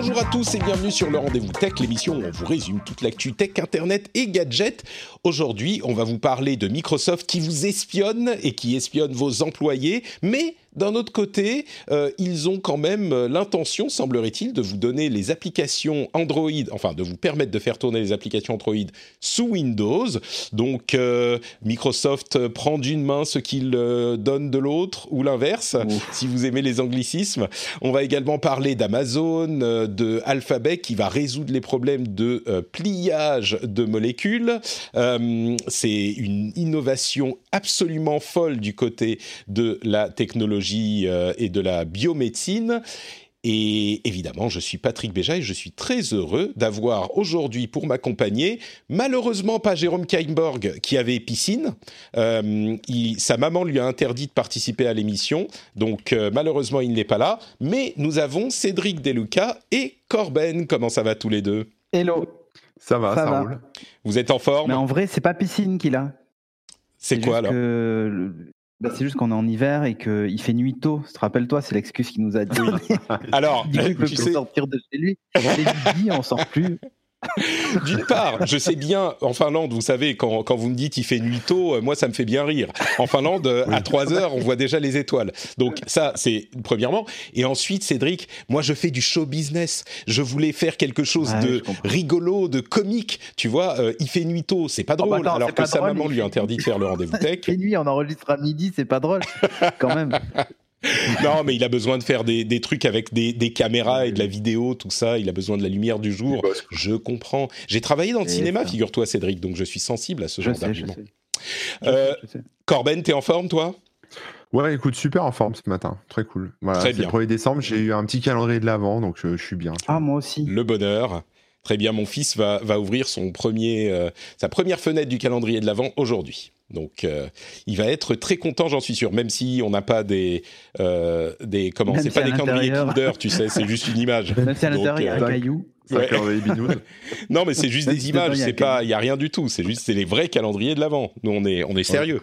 Bonjour à tous et bienvenue sur le Rendez-vous Tech, l'émission où on vous résume toute l'actu tech, internet et gadgets. Aujourd'hui, on va vous parler de Microsoft qui vous espionne et qui espionne vos employés, mais d'un autre côté, euh, ils ont quand même euh, l'intention, semblerait-il, de vous donner les applications Android, enfin de vous permettre de faire tourner les applications Android sous Windows. Donc euh, Microsoft prend d'une main ce qu'il donne de l'autre, ou l'inverse, si vous aimez les anglicismes. On va également parler d'Amazon, de Alphabet qui va résoudre les problèmes de pliage de molécules. C'est une innovation absolument folle du côté de la technologie euh, et de la biomédecine. Et évidemment, je suis Patrick Béja et je suis très heureux d'avoir aujourd'hui pour m'accompagner, malheureusement pas Jérôme Kainborg qui avait piscine. Euh, sa maman lui a interdit de participer à l'émission, donc euh, malheureusement il n'est pas là. Mais nous avons Cédric Deluca et Corben. Comment ça va tous les deux? Hello. Ça va, ça, roule. Vous êtes en forme? Mais en vrai, c'est pas piscine qu'il a. C'est quoi alors? bah, c'est juste qu'on est en hiver et qu'il fait nuit tôt. Rappelle-toi, c'est l'excuse qu'il nous a dit. Alors, il peut tu sais... sortir de chez lui. On sort plus. D'une part, je sais bien, en Finlande, vous savez, quand, quand vous me dites il fait nuit tôt, euh, moi ça me fait bien rire. En Finlande, euh, à 3 heures, on voit déjà les étoiles. Donc ça, c'est premièrement. Et ensuite, Cédric, moi je fais du show business. Je voulais faire quelque chose de rigolo, de comique. Tu vois, euh, il fait nuit tôt, c'est pas drôle. Oh bah alors que sa maman lui interdit de faire le rendez-vous tech. Il fait nuit, on enregistre à midi, c'est pas drôle. Quand même. non, mais il a besoin de faire des, des trucs avec des, des, caméras et de la vidéo, tout ça. Il a besoin de la lumière du jour. Je comprends. J'ai travaillé dans le cinéma, figure-toi, Cédric, donc je suis sensible à ce genre d'argument. Euh, Corben, t'es en forme, toi? Ouais, écoute, super en forme ce matin. Très cool. Voilà, Très bien. Le 1er décembre, j'ai eu un petit calendrier de l'avant, donc je, je, suis bien. Ah, moi aussi. Le bonheur. Très bien, mon fils va, va ouvrir son premier, euh, sa première fenêtre du calendrier de l'Avent aujourd'hui. Donc, euh, il va être très content, j'en suis sûr, même si on n'a pas des, euh, des comment, c'est pas des calendriers Kinder, tu sais, c'est juste une image. Même si à l'intérieur il y a un caillou. non, mais c'est juste des images, c'est pas, il y a rien du tout. C'est juste, c'est les vrais calendriers de l'avant. Nous, on est, on est sérieux.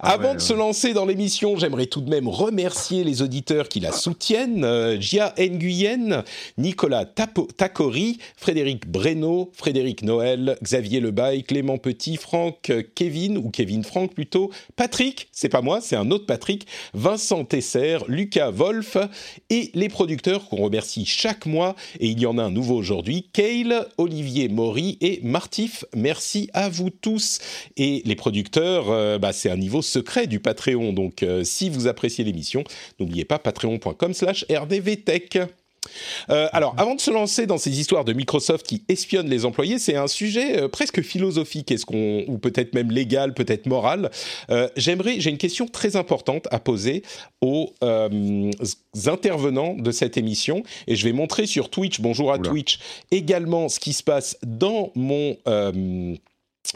Ah Avant de se lancer dans l'émission, j'aimerais tout de même remercier les auditeurs qui la soutiennent euh, Gia Nguyen, Nicolas Tapo Takori, Frédéric Breno, Frédéric Noël, Xavier Lebaille, Clément Petit, Franck Kevin ou Kevin Franck plutôt, Patrick, c'est pas moi, c'est un autre Patrick, Vincent Tesser, Lucas Wolf et les producteurs qu'on remercie chaque mois. Et il y en a un nouveau aujourd'hui, Kale, Olivier Maury et Martif. Merci à vous tous. Et les producteurs, euh, bah, c'est un niveau secret du Patreon. Donc euh, si vous appréciez l'émission, n'oubliez pas patreon.com slash rdvtech. Euh, alors, avant de se lancer dans ces histoires de Microsoft qui espionnent les employés, c'est un sujet euh, presque philosophique, est-ce qu'on ou peut-être même légal, peut-être moral. Euh, j'aimerais, j'ai une question très importante à poser aux intervenants de cette émission, et je vais montrer sur Twitch, bonjour à Twitch, également ce qui se passe dans mon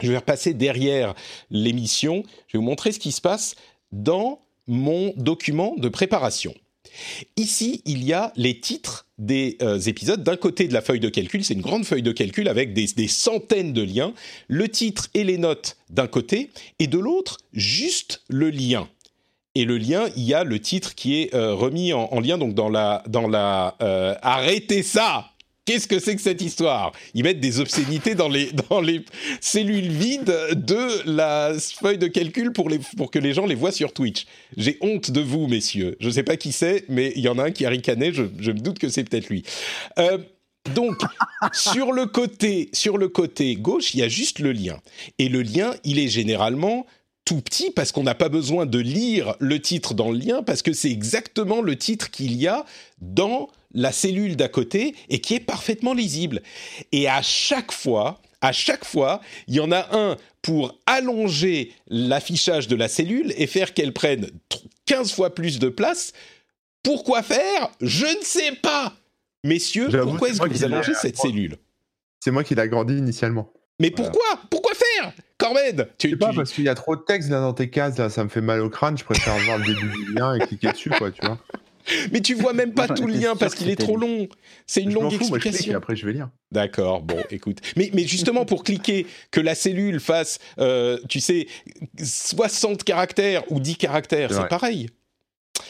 je vais repasser derrière l'émission. Je vais vous montrer ce qui se passe dans mon document de préparation. Ici, il y a les titres des euh, épisodes. D'un côté de la feuille de calcul, c'est une grande feuille de calcul avec des, centaines de liens. Le titre et les notes d'un côté, et de l'autre, juste le lien. Et le lien, il y a le titre qui est euh, remis en, lien donc dans la dans la euh, arrêtez ça Qu'est-ce que c'est que cette histoire? Ils mettent des obscénités dans les, dans les cellules vides de la feuille de calcul pour, les, pour que les gens les voient sur Twitch. J'ai honte de vous, messieurs. Je ne sais pas qui c'est, mais il y en a un qui a ricané, je, me doute que c'est peut-être lui. Euh, donc, sur le côté, sur le côté gauche, il y a juste le lien. Et le lien, il est généralement tout petit parce qu'on n'a pas besoin de lire le titre dans le lien parce que c'est exactement le titre qu'il y a dans la cellule d'à côté et qui est parfaitement lisible. Et à chaque fois, à chaque fois, il y en a un pour allonger l'affichage de la cellule et faire qu'elle prenne 15 fois plus de place. Pourquoi faire? Je ne sais pas. Messieurs, pourquoi est-ce que vous allongez cette cellule? C'est moi qui l'ai agrandi initialement. Mais pourquoi? Pourquoi faire? Corben tu, sais pas, parce qu'il y a trop de texte là dans tes cases, là, ça me fait mal au crâne, je préfère voir le début du lien et cliquer dessus, quoi, tu vois. Mais tu vois même pas tout le lien parce qu'il est trop long. C'est une longue explication. et après, je vais lire. D'accord, bon, écoute. Mais, mais justement, pour cliquer, que la cellule fasse, euh, tu sais, 60 caractères ou 10 caractères, c'est pareil.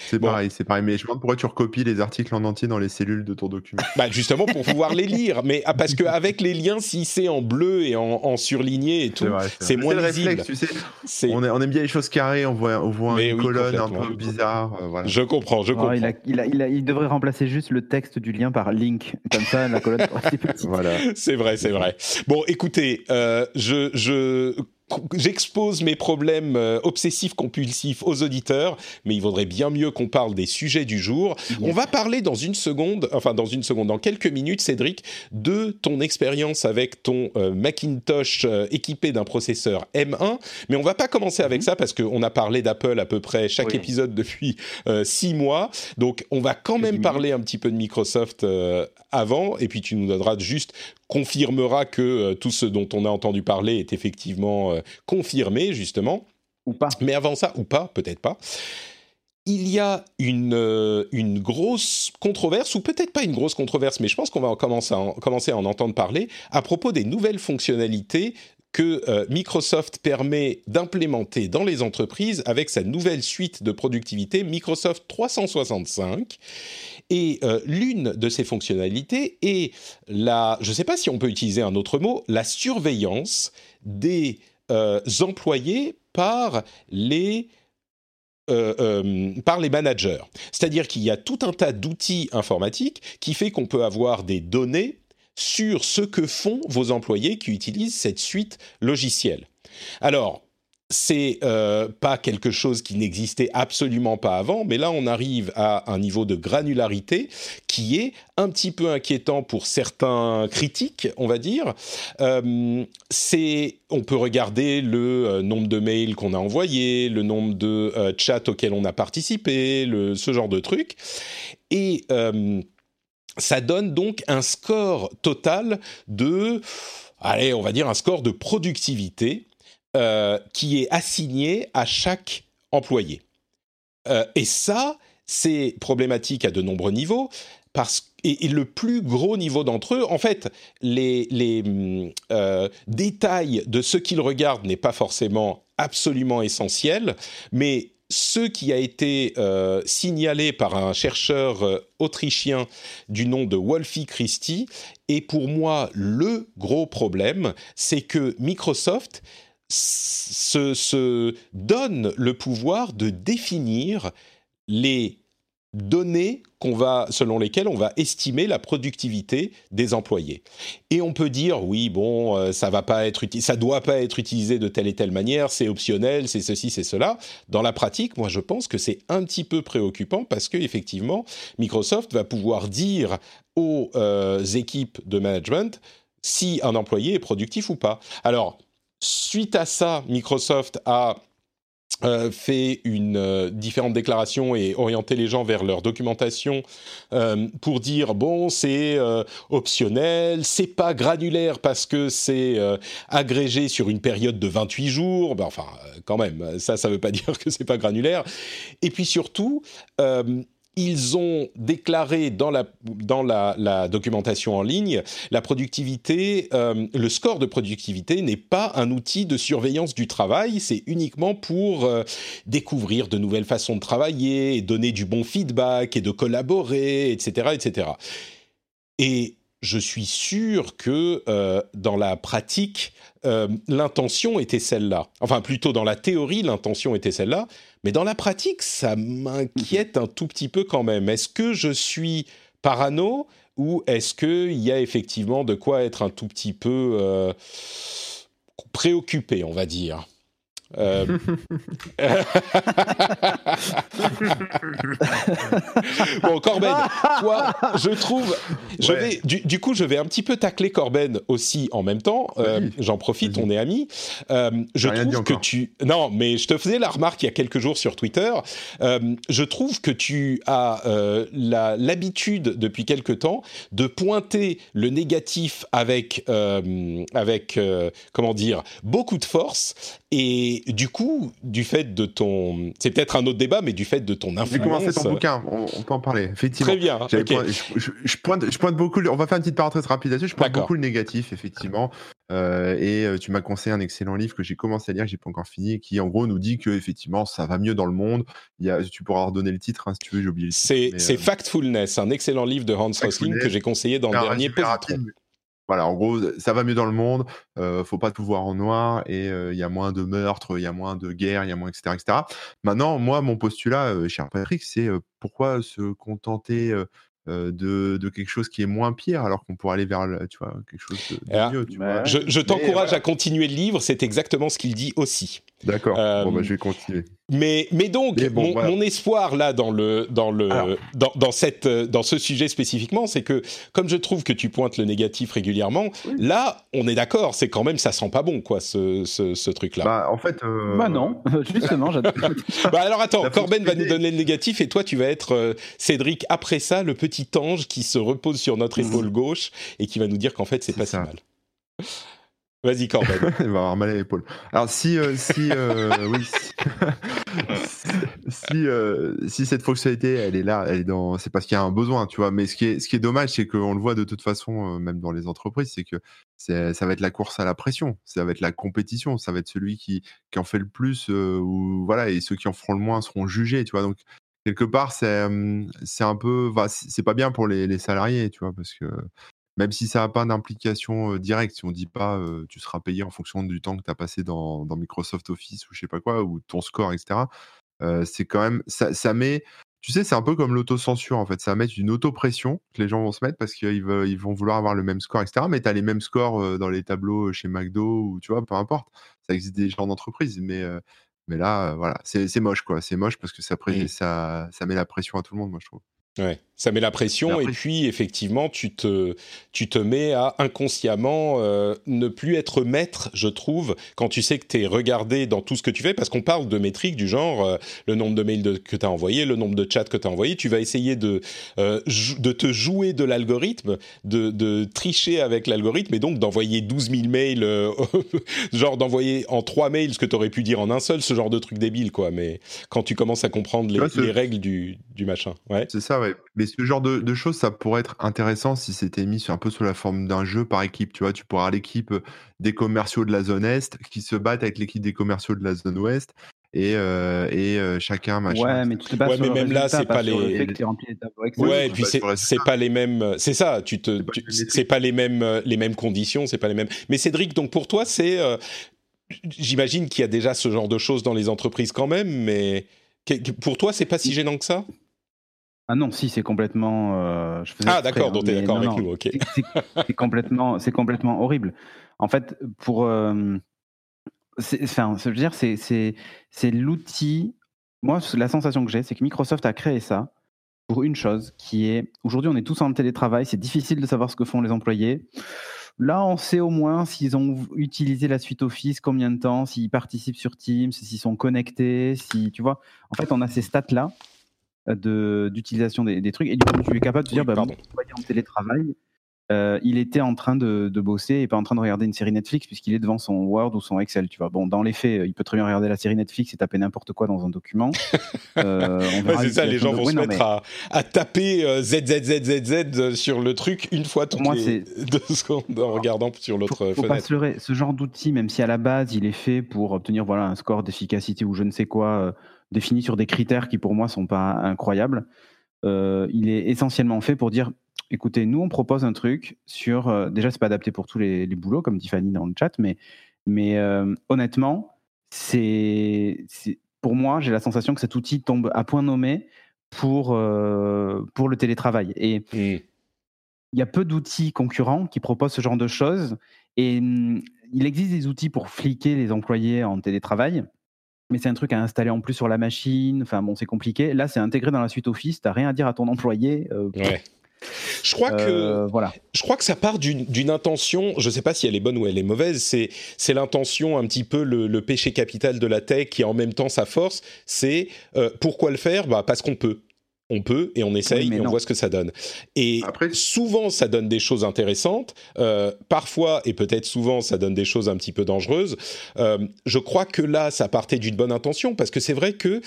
C'est pareil, c'est pareil. Mais je me demande pourquoi tu recopies les articles en entier dans les cellules de ton document. Bah justement pour pouvoir les lire. Mais ah, parce qu'avec les liens, si c'est en bleu et en, surligné et tout, c'est moins lisible. tu sais. On, aime bien les choses carrées, on voit, on voit une colonne un peu bizarre. Euh, je comprends, je comprends. il, devrait remplacer juste le texte du lien par link. Comme ça, la colonne petite. Voilà. C'est vrai, c'est vrai. Bon, écoutez, euh, je, je j'expose mes problèmes euh, obsessifs compulsifs aux auditeurs, mais il vaudrait bien mieux qu'on parle des sujets du jour. On va parler dans une seconde, enfin dans une seconde, dans quelques minutes, Cédric, de ton expérience avec ton euh, Macintosh euh, équipé d'un processeur M1. Mais on va pas commencer avec mhm. ça parce qu'on a parlé d'Apple à peu près chaque épisode depuis six mois. Donc on va quand même parler un petit peu de Microsoft avant, et puis tu nous donneras juste confirmera que euh, tout ce dont on a entendu parler est effectivement euh, confirmé, justement. Ou pas. Mais avant ça, ou pas, peut-être pas. Il y a une, euh, une grosse controverse, ou peut-être pas une grosse controverse, mais je pense qu'on va commencer à, commencer à en entendre parler, à propos des nouvelles fonctionnalités que Microsoft permet d'implémenter dans les entreprises avec sa nouvelle suite de productivité Microsoft 365 et euh, l'une de ces fonctionnalités est la, je ne sais pas si on peut utiliser un autre mot, la surveillance des euh, employés par les euh, par les managers. C'est-à-dire qu'il y a tout un tas d'outils informatiques qui fait qu'on peut avoir des données sur ce que font vos employés qui utilisent cette suite logicielle. Alors, c'est euh, pas quelque chose qui n'existait absolument pas avant, mais là on arrive à un niveau de granularité qui est un petit peu inquiétant pour certains critiques, on va dire. Euh, c'est, on peut regarder le euh, nombre de mails qu'on a envoyés, le nombre de chats auxquels on a participé, ce genre de trucs, et ça donne donc un score total de, allez, on va dire un score de productivité euh, qui est assigné à chaque employé. Euh, et ça, c'est problématique à de nombreux niveaux. Parce, et, le plus gros niveau d'entre eux, en fait, les, les euh, détails de ce qu'ils regardent n'est pas forcément absolument essentiel, mais ce qui a été signalé par un chercheur autrichien du nom de Wolfie Christie est pour moi le gros problème, c'est que Microsoft se, donne le pouvoir de définir les données qu'on va, selon lesquelles on va estimer la productivité des employés. Et on peut dire, oui, bon, euh, ça va pas être, ça doit pas être utilisé de telle et telle manière, c'est optionnel, c'est ceci, c'est cela. Dans la pratique, moi, je pense que c'est un petit peu préoccupant parce que effectivement, Microsoft va pouvoir dire aux euh, équipes de management si un employé est productif ou pas. Alors, Suite à ça, Microsoft a euh, fait une euh, différente déclaration et orienté les gens vers leur documentation euh, pour dire bon c'est optionnel, c'est pas granulaire parce que c'est agrégé sur une période de 28 jours, ben, enfin quand même ça ça veut pas dire que c'est pas granulaire. Et puis surtout ils ont déclaré dans la, documentation en ligne, la productivité, euh, le score de productivité n'est pas un outil de surveillance du travail, c'est uniquement pour euh, découvrir de nouvelles façons de travailler, donner du bon feedback et de collaborer, etc., etc. Et je suis sûr que euh, dans la pratique, l'intention était celle-là. Enfin, plutôt dans la théorie, l'intention était celle-là. Mais dans la pratique, ça m'inquiète un tout petit peu quand même. Est-ce que je suis parano ou est-ce qu'il y a effectivement de quoi être un tout petit peu euh, préoccupé, on va dire? bon, Corben, toi, je trouve, je vais, du, coup, je vais un petit peu tacler Corben aussi en même temps. J'en profite, on est amis. je trouve que tu, non, mais je te faisais la remarque il y a quelques jours sur Twitter. je trouve que tu as l'habitude depuis quelque temps de pointer le négatif avec, euh, avec euh, comment dire, beaucoup de force. Et du coup, du fait de ton, c'est peut-être un autre débat, mais du fait de ton influence. J'ai commencé ton bouquin, on, peut en parler. Effectivement. Très bien. je, pointe, je pointe beaucoup. On va faire une petite parenthèse rapide là-dessus. Je pointe beaucoup le négatif, effectivement. Euh, et tu m'as conseillé un excellent livre que j'ai commencé à lire, que j'ai pas encore fini, qui en gros nous dit que effectivement ça va mieux dans le monde. Il y a, tu pourras redonner le titre hein, si tu veux, j'ai oublié. C'est Factfulness, un excellent livre de Hans Rosling que j'ai conseillé dans le dernier voilà, en gros, ça va mieux dans le monde, euh, faut pas tout voir en noir et il y a moins de meurtres, il y a moins de guerres, il y a moins, etc., etc. Maintenant, moi, mon postulat, cher Patrick, c'est pourquoi se contenter de, quelque chose qui est moins pire alors qu'on pourrait aller vers tu vois, quelque chose de, mieux. Tu vois? Je, t'encourage à continuer le livre, c'est exactement ce qu'il dit aussi. D'accord, bon, bah, je vais continuer. Mais, mais donc, mon, espoir là dans, le, dans, le, dans, dans, cette, dans ce sujet spécifiquement, c'est que comme je trouve que tu pointes le négatif régulièrement, là, on est d'accord, c'est quand même, ça sent pas bon, quoi, ce, ce, truc-là. Bah, en fait. Euh, bah, non, justement, j'adore. bah, alors attends, Corben va nous donner le négatif et toi, tu vas être, euh, Cédric, après ça, le petit ange qui se repose sur notre mmh. épaule gauche et qui va nous dire qu'en fait, c'est pas si mal. Vas-y, Corben. Il va avoir mal à l'épaule. Alors, si, euh, si, euh, oui, si, euh, si, cette fonctionnalité, elle est là, elle est dans, c'est parce qu'il y a un besoin, tu vois. Mais ce qui est, ce qui est dommage, c'est qu'on le voit de toute façon, même dans les entreprises, c'est que ça va être la course à la pression, ça va être la compétition, ça va être celui qui, qui en fait le plus, ou voilà, et ceux qui en feront le moins seront jugés, tu vois. Donc, quelque part, c'est, c'est un peu, c'est pas bien pour les, les salariés, tu vois, parce que même si ça n'a pas d'implication directe, si on ne dit pas tu seras payé en fonction du temps que tu as passé dans, Microsoft Office ou je sais pas quoi, ou ton score, etc. c'est quand même. Ça, met. Tu sais, c'est un peu comme l'autocensure en fait. Ça va mettre une autopression que les gens vont se mettre parce qu'ils ils vont vouloir avoir le même score, etc. Mais tu as les mêmes scores dans les tableaux chez McDo ou tu vois, peu importe. Ça existe des genres d'entreprises. Mais, mais là, voilà, c'est moche quoi. C'est moche parce que ça, ça, ça met la pression à tout le monde, moi je trouve. Ouais, ça met la pression et puis effectivement tu te tu te mets à inconsciemment euh, ne plus être maître, je trouve, quand tu sais que tu es regardé dans tout ce que tu fais parce qu'on parle de métriques du genre euh, le nombre de mails que tu as envoyé, le nombre de chats que tu as envoyé, tu vas essayer de euh, de te jouer de l'algorithme, de, de tricher avec l'algorithme et donc d'envoyer 12 000 mails genre d'envoyer en trois mails ce que tu aurais pu dire en un seul, ce genre de truc débile quoi, mais quand tu commences à comprendre les, les règles du du machin. Ouais. C'est ça mais ce genre de, choses, ça pourrait être intéressant si c'était mis un peu sous la forme d'un jeu par équipe. Tu vois, tu pourras l'équipe euh, des commerciaux de la zone Est qui se battent avec l'équipe des commerciaux de la zone Ouest et, euh, et euh, chacun machin. Ouais, mais tu te ouais, mais même là, c'est pas, les. Ouais, et puis c'est pas les mêmes. C'est ça. Tu te. C'est pas, les mêmes les mêmes conditions. C'est pas les mêmes. Mais Cédric, donc pour toi, c'est. J'imagine qu'il y a déjà ce genre de choses dans les entreprises quand même, mais pour toi, c'est pas si gênant que ça? Ah non, si, c'est complètement. Euh, je ah d'accord, donc tu es d'accord avec nous, ok. C'est complètement, complètement horrible. En fait, pour. Euh, enfin, je veux dire, c'est l'outil. Moi, la sensation que j'ai, c'est que Microsoft a créé ça pour une chose qui est. Aujourd'hui, on est tous en télétravail, c'est difficile de savoir ce que font les employés. Là, on sait au moins s'ils ont utilisé la suite Office, combien de temps, s'ils participent sur Teams, s'ils sont connectés, si tu vois. En fait, on a ces stats là d'utilisation des, des, trucs. Et du coup, tu es capable de dire, bah, en télétravail, euh, il était en train de, bosser et pas en train de regarder une série Netflix puisqu'il est devant son Word ou son Excel. Tu vois. Bon, dans les faits, il peut très bien regarder la série Netflix et taper n'importe quoi dans un document. Euh, c'est ça, les gens vont se mettre à, à, taper euh, ZZZZZ sur le truc une fois toutes moi, les deux secondes en regardant sur l'autre fenêtre. Faut pas se leurrer. Ce genre d'outil, même si à la base il est fait pour obtenir voilà un score d'efficacité ou je ne sais quoi défini sur des critères qui pour moi sont pas incroyables. Euh, il est essentiellement fait pour dire écoutez, nous on propose un truc sur. Euh, déjà, c'est pas adapté pour tous les, boulots, comme dit Fanny dans le chat, mais, mais euh, honnêtement, c'est pour moi, j'ai la sensation que cet outil tombe à point nommé pour, pour le télétravail. Et il y a peu d'outils concurrents qui proposent ce genre de choses. Et hum, il existe des outils pour fliquer les employés en télétravail mais c'est un truc à installer en plus sur la machine. Enfin bon, c'est compliqué. Là, c'est intégré dans la suite Office. T'as rien à dire à ton employé. ouais. Je crois que euh, voilà. Je crois que ça part d'une intention. Je ne sais pas si elle est bonne ou elle est mauvaise. C'est c'est l'intention un petit peu le, péché capital de la tech qui en même temps sa force. C'est euh, pourquoi le faire? Bah parce qu'on peut on peut et on essaye et on voit ce que ça donne. Et souvent, ça donne des choses intéressantes. Euh, parfois, et peut-être souvent, ça donne des choses un petit peu dangereuses. je crois que là, ça partait d'une bonne intention parce que c'est vrai que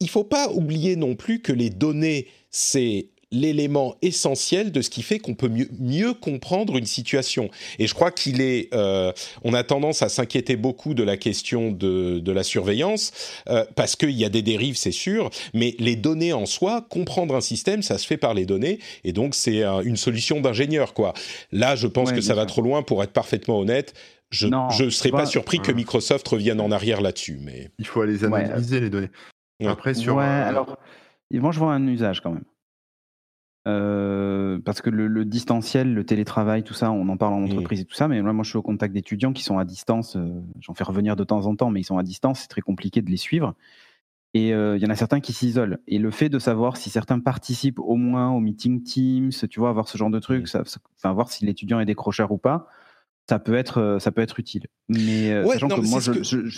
il faut pas oublier non plus que les données, c'est l'élément essentiel de ce qui fait qu'on peut mieux, comprendre une situation. Et je crois qu'il est, euh, on a tendance à s'inquiéter beaucoup de la question de, de la surveillance euh, parce qu'il y a des dérives, c'est sûr, mais les données en soi, comprendre un système, ça se fait par les données, et donc c'est une solution d'ingénieur, quoi. Là, je pense que ça va trop loin pour être parfaitement honnête. Je ne serais pas surpris que Microsoft revienne en arrière là-dessus, mais il faut les analyser les données. Après sur. Ouais, euh, alors, moi je vois un usage quand même. Euh, parce que le, distanciel, le télétravail, tout ça, on en parle en entreprise et tout ça, mais moi, moi je suis au contact d'étudiants qui sont à distance. Euh, j'en fais revenir de temps en temps, mais ils sont à distance, c'est très compliqué de les suivre. Et euh, il y en a certains qui s'isolent. Et le fait de savoir si certains participent au moins au meeting Teams, tu vois, avoir ce genre de truc, enfin, voir si l'étudiant est décrocheur ou pas, ça peut être, ça peut être utile. Mais sachant que moi,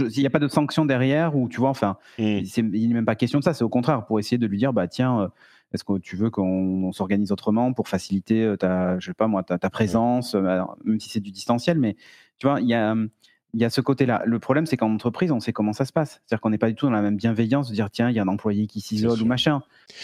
il n'y a pas de sanction derrière, ou tu vois, enfin, mmh. il n'est même pas question de ça. C'est au contraire pour essayer de lui dire, bah tiens est-ce que tu veux qu'on s'organise autrement pour faciliter euh, ta, je sais pas moi, ta, présence, euh, même si c'est du distanciel, mais tu vois, il y a, il y a ce côté-là. Le problème, c'est qu'en entreprise, on sait comment ça se passe. C'est-à-dire qu'on n'est pas du tout dans la même bienveillance de dire tiens, il y a un employé qui s'isole ou machin.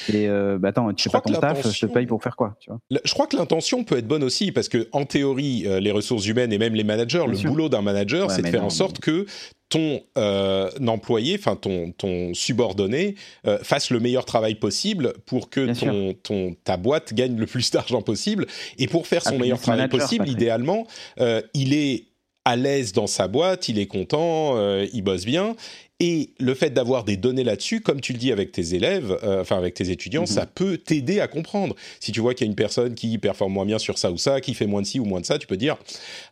Et euh, bah attends, tu fais pas ton taf, je te paye pour faire quoi tu vois? Je crois que l'intention peut être bonne aussi parce que en théorie, les ressources humaines et même les managers, le boulot d'un manager, c'est de faire en sorte que ton euh, employé, enfin ton, ton subordonné, euh, fasse le meilleur travail possible pour que ton, ton, ta boîte gagne le plus d'argent possible. Et pour faire son meilleur travail possible, idéalement, euh, il est à l'aise dans sa boîte, il est content, il bosse bien, et le fait d'avoir des données là-dessus, comme tu le dis avec tes élèves, euh, enfin avec tes étudiants, mhm. ça peut t'aider à comprendre. Si tu vois qu'il y a une personne qui performe moins bien sur ça ou ça, qui fait moins de ci ou moins de ça, tu peux dire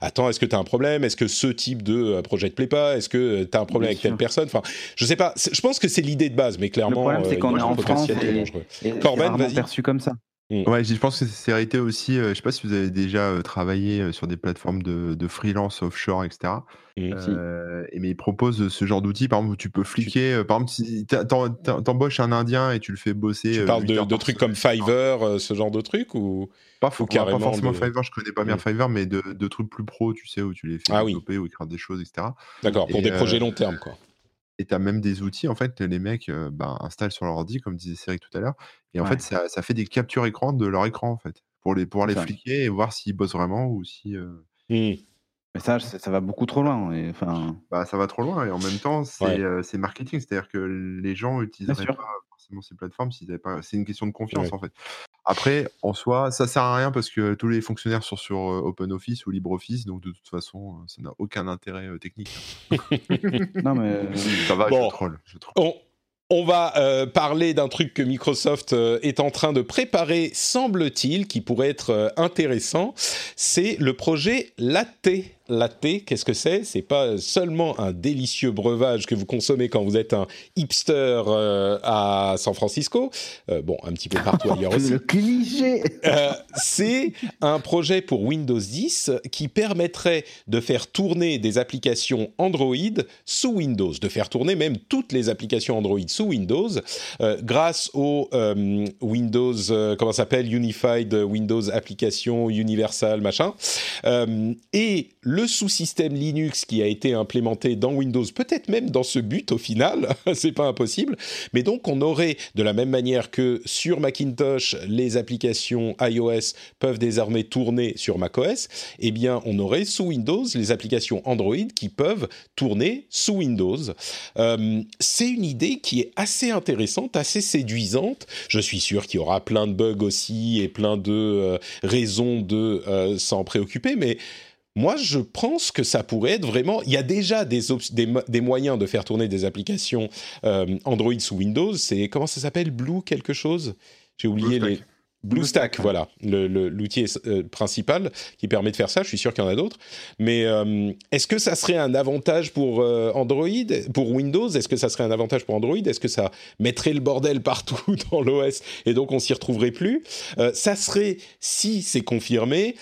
Attends, est-ce que tu as un problème? Est-ce que ce type de euh, projet te plaît pas? Est-ce que euh, tu as un problème avec telle personne? Enfin, je sais pas. Je pense que c'est l'idée de base, mais clairement, le problème, c'est qu'on est en France et, Corben, perçu comme ça. Mm. Ouais, je pense que c'est hérité aussi. je sais pas si vous avez déjà travaillé sur des plateformes de, de freelance offshore, etc. Euh, et mais ils proposent ce genre d'outils, par exemple, où tu peux fliquer. Euh, par exemple, si t'embauches un Indien et tu le fais bosser. Tu euh, parles de, trucs comme Fiverr, ce genre de trucs ou pas, faut, pas forcément Fiverr, je connais pas bien mmh. Fiverr, mais de, trucs plus pro, tu sais, où tu les fais ah développer ou écrire des choses, etc. D'accord, pour des projets long terme, quoi. Et tu as même des outils, en fait, les mecs bah, installent sur leur ordi, comme disait Cédric tout à l'heure, et en fait, ça, fait des captures écran de leur écran, en fait, pour les, pouvoir les fliquer et voir s'ils bossent vraiment ou si. Mmh. Mais ça, ça va beaucoup trop loin. Et, enfin... Bah, ça va trop loin et en même temps, c'est euh, marketing. C'est-à-dire que les gens n'utiliseraient pas forcément ces plateformes s'ils pas. C'est une question de confiance en fait. Après, en soi, ça sert à rien parce que tous les fonctionnaires sont sur euh, OpenOffice ou LibreOffice, donc de toute façon, euh, ça n'a aucun intérêt technique. non mais ça va, je troll. Je troll. On va euh, parler d'un truc que Microsoft euh, est en train de préparer, semble-t-il, qui pourrait être euh, intéressant. C'est le projet Latte latte, qu'est-ce que c'est? C'est pas seulement un délicieux breuvage que vous consommez quand vous êtes un hipster euh, à San Francisco. Euh, bon, un petit peu partout ailleurs aussi. Le cliché. Euh, c'est un projet pour Windows 10 qui permettrait de faire tourner des applications Android sous Windows, de faire tourner même toutes les applications Android sous Windows, grâce au Windows, comment s'appelle, Unified Windows Application Universal machin. et le sous-système Linux qui a été implémenté dans Windows, peut-être même dans ce but au final, c'est pas impossible, mais donc on aurait de la même manière que sur Macintosh, les applications iOS peuvent désormais tourner sur macOS, eh bien on aurait sous Windows les applications Android qui peuvent tourner sous Windows. Euh, c'est une idée qui est assez intéressante, assez séduisante. Je suis sûr qu'il y aura plein de bugs aussi et plein de euh, raisons de euh, s'en préoccuper, mais moi, je pense que ça pourrait être vraiment. Il y a déjà des, des, moyens de faire tourner des applications euh, Android sous Windows. C'est comment ça s'appelle? Blue quelque chose? J'ai oublié les. BlueStack, voilà, l'outil euh, principal qui permet de faire ça. Je suis sûr qu'il y en a d'autres. Mais euh, est-ce que ça serait un avantage pour euh, Android, pour Windows? Est-ce que ça serait un avantage pour Android? Est-ce que ça mettrait le bordel partout dans l'OS et donc on s'y retrouverait plus? Ça serait, si c'est confirmé,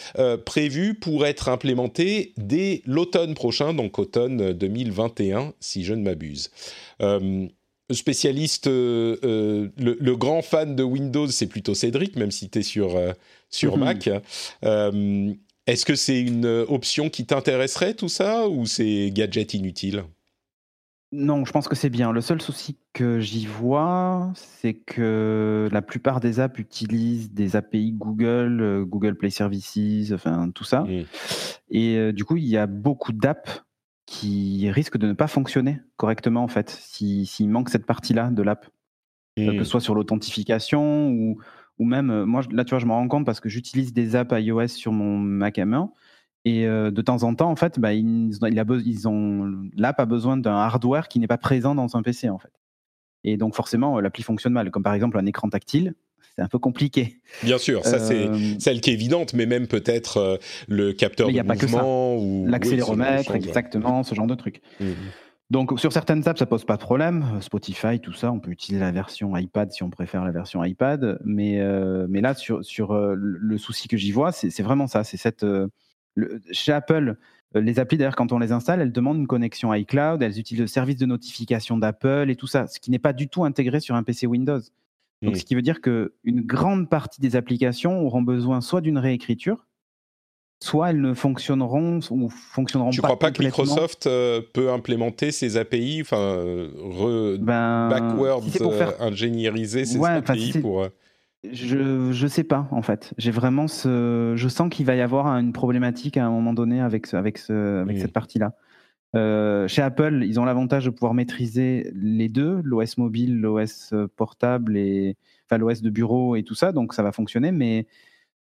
prévu pour être implémenté dès l'automne prochain, donc automne 2021, si je ne m'abuse spécialiste, euh, euh, le, grand fan de Windows, c'est plutôt Cédric, même si tu es sur, euh, sur mhm. Mac. Est-ce que c'est une option qui t'intéresserait, tout ça, ou c'est gadget inutile? Non, je pense que c'est bien. Le seul souci que j'y vois, c'est que la plupart des apps utilisent des API Google, Google Play Services, enfin tout ça. Mmh. Et du coup, il y a beaucoup d'apps qui risque de ne pas fonctionner correctement en fait, s'il manque cette partie-là de l'app, euh, que ce soit sur l'authentification ou, ou même, euh, moi là tu vois, je me rends compte parce que j'utilise des apps iOS sur mon Mac M1 et euh, de temps en temps en fait, bah, ils, il a ils ont l'app a besoin d'un hardware qui n'est pas présent dans un PC en fait. Et donc forcément l'appli fonctionne mal, comme par exemple un écran tactile c'est un peu compliqué. Bien sûr, ça c'est euh, celle qui est évidente, mais même peut-être euh, le capteur de mouvement ou l'accéléromètre, exactement, ce genre de truc. Mmh. Donc sur certaines apps, ça pose pas de problème. Spotify, tout ça, on peut utiliser la version iPad si on préfère la version iPad. Mais, euh, mais là, sur, sur le souci que j'y vois, c'est vraiment ça. C'est cette chez Apple, les applis d'ailleurs quand on les installe, elles demandent une connexion iCloud, elles utilisent le service de notification d'Apple et tout ça, ce qui n'est pas du tout intégré sur un PC Windows. Donc, mmh. ce qui veut dire qu'une grande partie des applications auront besoin soit d'une réécriture, soit elles ne fonctionneront ou fonctionneront tu pas. Tu crois pas que Microsoft euh, peut implémenter ces API, enfin, re, ben, backward si pour faire... Euh, ingénieriser ces API pour. Euh je je sais pas en fait. J'ai vraiment ce, je sens qu'il va y avoir une problématique à un moment donné avec avec ce, avec mmh. cette partie-là. Euh, chez Apple, ils ont l'avantage de pouvoir maîtriser les deux, l'OS mobile, l'OS portable et enfin l'OS de bureau et tout ça, donc ça va fonctionner. Mais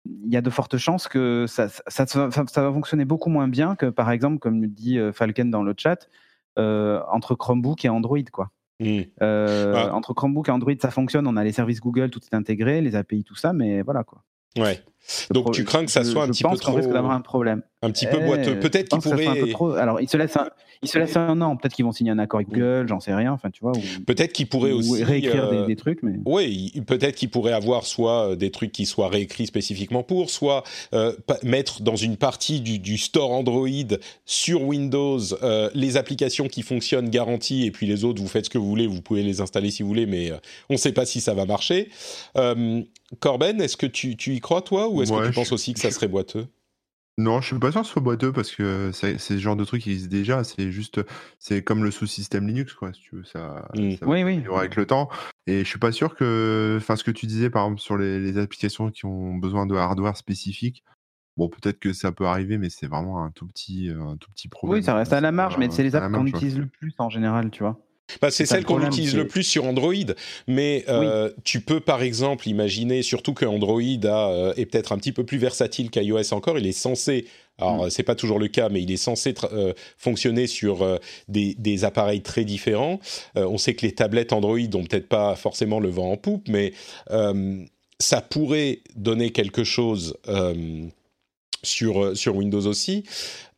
il y a de fortes chances que ça, ça, ça, va fonctionner beaucoup moins bien que, par exemple, comme dit euh, Falken dans le chat, euh, entre Chromebook et Android, quoi. Mmh. Ah. Entre Chromebook et Android, ça fonctionne. On a les services Google, tout est intégré, les API, tout ça, mais voilà quoi. Ouais. Donc tu crains que ça soit un petit peu trop. risque d'avoir un problème. Un petit peu boiteux. Eh, Peut-être qu'ils pourraient. Trop... Alors ils se laissent un, ils se laissent un an. Peut-être qu'ils vont signer un accord avec Google, j'en sais rien. Enfin tu vois. Peut-être qu'ils pourraient aussi réécrire des, euh, trucs. Mais... Oui, peut-être qu'ils pourraient avoir soit euh, des trucs qui soient réécrits spécifiquement pour, soit euh, mettre dans une partie du, du store Android sur Windows les applications qui fonctionnent garanties et puis les autres vous faites ce que vous voulez, vous pouvez les installer si vous voulez, mais on ne sait pas si ça va marcher. Corben, est-ce que tu, tu, y crois toi ou est-ce que tu penses aussi que ça serait boiteux? Non, je suis pas sûr que ce soit boiteux parce que c'est ce genre de truc qui existe déjà. C'est juste, c'est comme le sous-système Linux, quoi. Si tu veux, ça, mmh. oui, oui. avec le temps. Et je suis pas sûr que, enfin, ce que tu disais, par exemple, sur les, applications qui ont besoin de hardware spécifique, bon, peut-être que ça peut arriver, mais c'est vraiment un tout petit, un tout petit problème. Oui, ça reste à la marge, mais c'est les apps qu'on utilise le plus en général, tu vois. Bah, c'est celle qu'on utilise le plus sur Android, mais euh, tu peux par exemple imaginer, surtout que Android a, euh, est peut-être un petit peu plus versatile qu'iOS encore, il est censé, alors mm. c'est pas toujours le cas, mais il est censé euh, fonctionner sur des, des, appareils très différents. on sait que les tablettes Android ont peut-être pas forcément le vent en poupe, mais ça pourrait donner quelque chose sur, sur Windows aussi.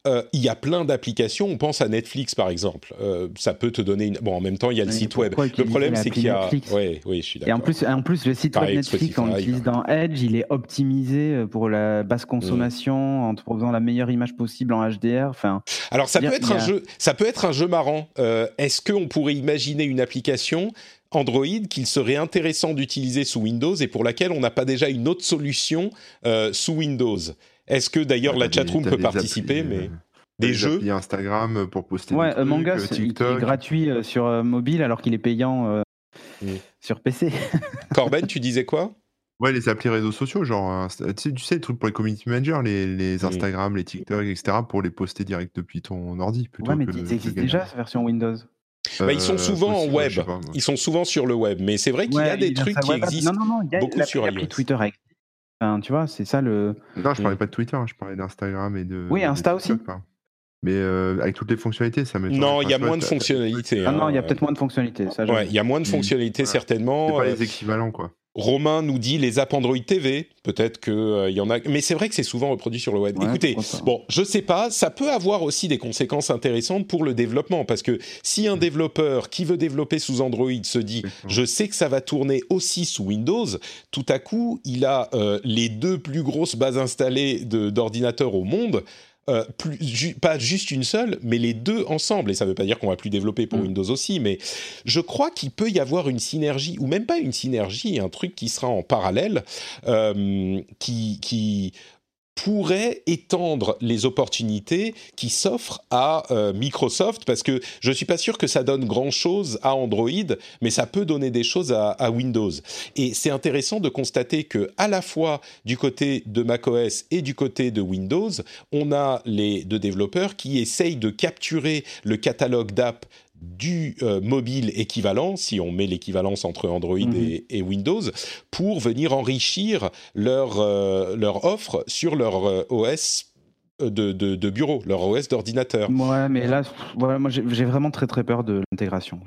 Euh, il y a plein d'applications. On pense à Netflix, par exemple. Euh, ça peut te donner une. Bon, en même temps, il y a le site web. Le problème, c'est qu'il y a. Oui, oui, je suis d'accord. Et en plus, en plus, le site web Netflix, on l'utilise dans Edge, il est optimisé euh, pour la basse consommation, en proposant la meilleure image possible en HDR. Enfin. Alors, ça peut être un jeu. Ça peut être un jeu marrant. Est-ce qu'on pourrait imaginer une application Android qu'il serait intéressant d'utiliser sous Windows et pour laquelle on n'a pas déjà une autre solution sous Windows? Est-ce que d'ailleurs la chatroom peut participer mais... Euh, des jeux a Instagram pour poster ouais, des trucs, Among Us, il est gratuit euh, sur euh, mobile alors qu'il est payant sur PC. Corben, tu disais quoi? Ouais, les applis réseaux sociaux, genre, tu sais, tu sais, les trucs pour les community managers, les, les. Instagram, les TikTok, etc., pour les poster direct depuis ton ordi. ouais, mais ça existe déjà, cette version Windows. Bah, ils sont souvent en web, ils sont souvent sur le web, mais c'est vrai qu'il y a des trucs qui existent non, non, non, y a beaucoup sur iOS. Twitter tu vois, c'est ça le. Non, je parlais pas de Twitter, hein, je parlais d'Instagram et de. Oui, Insta aussi. Mais euh, avec toutes les fonctionnalités, ça me. Non, il y a moins de fonctionnalités. Ah non, il y a hein. peut-être moins de fonctionnalités. Il y a moins de fonctionnalités certainement. C'est pas les euh, équivalents, quoi. Romain nous dit les apps Android TV. Peut-être qu'il euh, y en a, mais c'est vrai que c'est souvent reproduit sur le web. Écoutez, bon, je sais pas, ça peut avoir aussi des conséquences intéressantes pour le développement, parce que si un développeur qui veut développer sous Android se dit, je sais que ça va tourner aussi sous Windows, tout à coup, il a euh, les deux plus grosses bases installées d'ordinateurs au monde. Euh, pas juste une seule, mais les deux ensemble. Et ça ne veut pas dire qu'on va plus développer pour mm. Windows aussi, mais je crois qu'il peut y avoir une synergie, ou même pas une synergie, un truc qui sera en parallèle, euh, qui, qui pourrait étendre les opportunités qui s'offrent à euh, Microsoft parce que je ne suis pas sûr que ça donne grand-chose à Android, mais ça peut donner des choses à, à Windows. Et c'est intéressant de constater que à la fois du côté de macOS et du côté de Windows, on a les deux développeurs qui essayent de capturer le catalogue d'app du euh, mobile équivalent, si on met l'équivalence entre Android mhm. et, Windows, pour venir enrichir leur, euh, leur offre sur leur euh, OS de, de, bureau, leur OS d'ordinateur. Ouais, mais là, voilà, moi j'ai vraiment très très peur de l'intégration.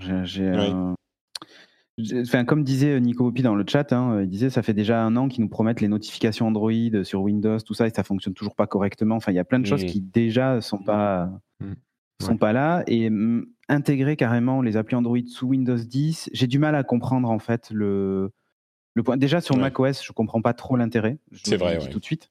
Enfin, comme disait Nico Hopi dans le chat, hein, il disait ça fait déjà un an qu'ils nous promettent les notifications Android sur Windows, tout ça, et ça fonctionne toujours pas correctement. Enfin, il y a plein de choses qui déjà sont pas mm. sont pas là. Et mm, intégrer carrément les applis Android sous Windows 10, j'ai du mal à comprendre en fait le, le point. Déjà sur macOS, je comprends pas trop l'intérêt. C'est vrai, tout de suite.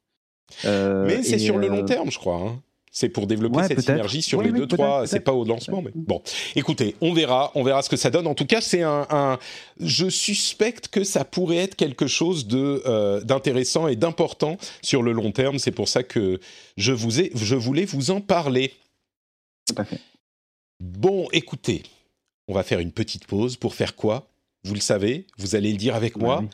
Euh, mais c'est sur le long euh, terme, je crois. Hein. C'est pour développer cette synergie sur les deux, trois. C'est pas au lancement, mais bon. Écoutez, on verra, on verra ce que ça donne. En tout cas, c'est un, Je suspecte que ça pourrait être quelque chose de euh, d'intéressant et d'important sur le long terme. C'est pour ça que je vous ai, je voulais vous en parler. Tout à fait. Bon, écoutez, on va faire une petite pause pour faire quoi? Vous le savez, vous allez le dire avec moi.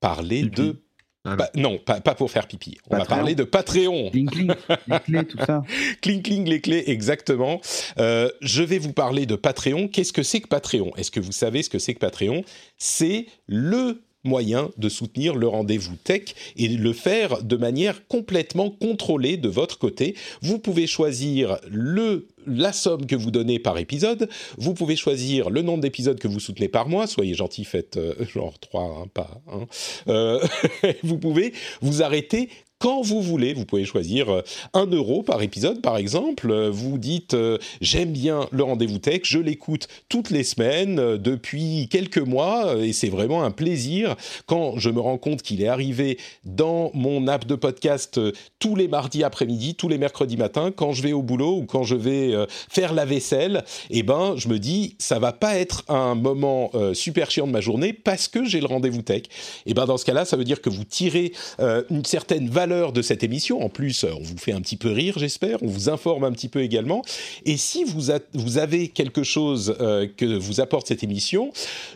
Parler de ah bah, non, pas, pour faire pipi. On va parler de Patreon. Cling, cling, les clés, tout ça. cling, cling, les clés, exactement. Euh, je vais vous parler de Patreon. Qu'est-ce que c'est que Patreon? Est-ce que vous savez ce que c'est que Patreon? C'est le moyen de soutenir le rendez-vous tech et le faire de manière complètement contrôlée de votre côté. Vous pouvez choisir le la somme que vous donnez par épisode. Vous pouvez choisir le nombre d'épisodes que vous soutenez par mois. Soyez gentil, faites euh, genre 3, hein, pas euh, vous pouvez vous arrêter quand vous voulez. Vous pouvez choisir euh, un euro par épisode, par exemple. Euh, vous dites euh, j'aime bien le rendez-vous tech, je l'écoute toutes les semaines depuis quelques mois et c'est vraiment un plaisir quand je me rends compte qu'il est arrivé dans mon app de podcast tous les mardis après-midi, tous les mercredis matins, quand je vais au boulot ou quand je vais faire la vaisselle. Et eh ben, je me dis ça va pas être un moment super chiant de ma journée parce que j'ai le rendez-vous tech. Et eh ben dans ce cas-là, ça veut dire que vous tirez une certaine valeur de cette émission. En plus, on vous fait un petit peu rire, j'espère. On vous informe un petit peu également. Et si vous, vous avez quelque chose euh, que vous apporte cette émission,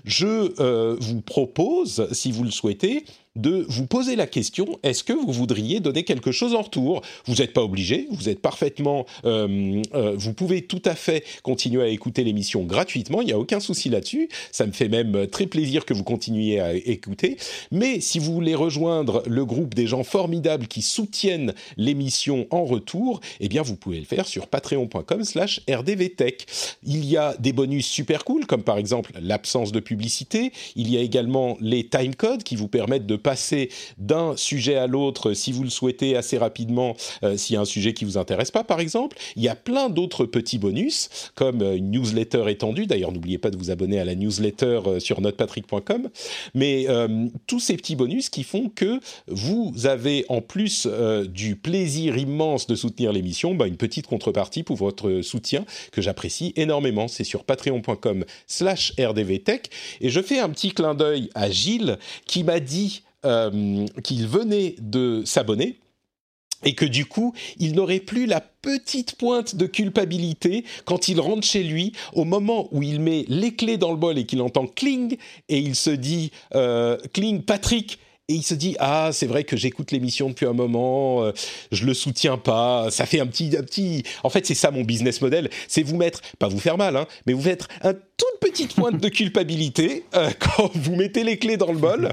je euh, vous propose, si vous le souhaitez, de vous poser la question est-ce que vous voudriez donner quelque chose en retour? Vous n'êtes pas obligé, vous êtes parfaitement, euh, euh, vous pouvez tout à fait continuer à écouter l'émission gratuitement. Il n'y a aucun souci là-dessus. Ça me fait même très plaisir que vous continuiez à écouter. Mais si vous voulez rejoindre le groupe des gens formidables qui soutiennent l'émission en retour, eh bien vous pouvez le faire sur patreon.com/rdvtech. Il y a des bonus super cool, comme par exemple l'absence de publicité. Il y a également les timecodes qui vous permettent de passer d'un sujet à l'autre si vous le souhaitez assez rapidement, euh, s'il y a un sujet qui vous intéresse pas par exemple. Il y a plein d'autres petits bonus comme euh, une newsletter étendue. D'ailleurs, n'oubliez pas de vous abonner à la newsletter euh, sur notrepatrick.com. Mais tous ces petits bonus qui font que vous avez en plus du plaisir immense de soutenir l'émission, bah, une petite contrepartie pour votre soutien que j'apprécie énormément. C'est sur patreon.com/slash rdvtech et je fais un petit clin d'œil à Gilles qui m'a dit euh, qu'il venait de s'abonner et que du coup, il n'aurait plus la petite pointe de culpabilité quand il rentre chez lui, au moment où il met les clés dans le bol et qu'il entend cling, et il se dit euh, cling, Patrick, et il se dit ah c'est vrai que j'écoute l'émission depuis un moment, euh, je le soutiens pas, ça fait un petit un petit. En fait c'est ça mon business model, c'est vous mettre pas vous faire mal hein, mais vous mettre un toute petite pointe de culpabilité euh, quand vous mettez les clés dans le bol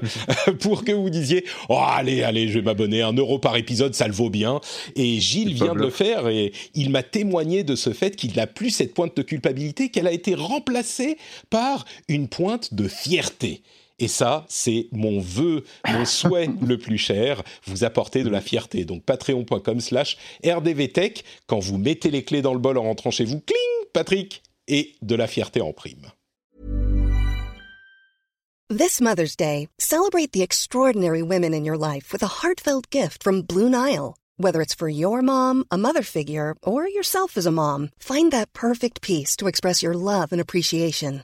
euh, pour que vous disiez oh allez allez je vais m'abonner un euro par épisode ça le vaut bien et Gilles vient de le faire et il m'a témoigné de ce fait qu'il n'a plus cette pointe de culpabilité qu'elle a été remplacée par une pointe de fierté Et ça, c'est mon vœu, mon souhait le plus cher, vous apporter de la fierté. Donc patreon.com slash rdvtech, quand vous mettez les clés dans le bol en rentrant chez vous, cling, Patrick, et de la fierté en prime. This Mother's Day, celebrate the extraordinary women in your life with a heartfelt gift from Blue Nile. Whether it's for your mom, a mother figure, or yourself as a mom, find that perfect piece to express your love and appreciation.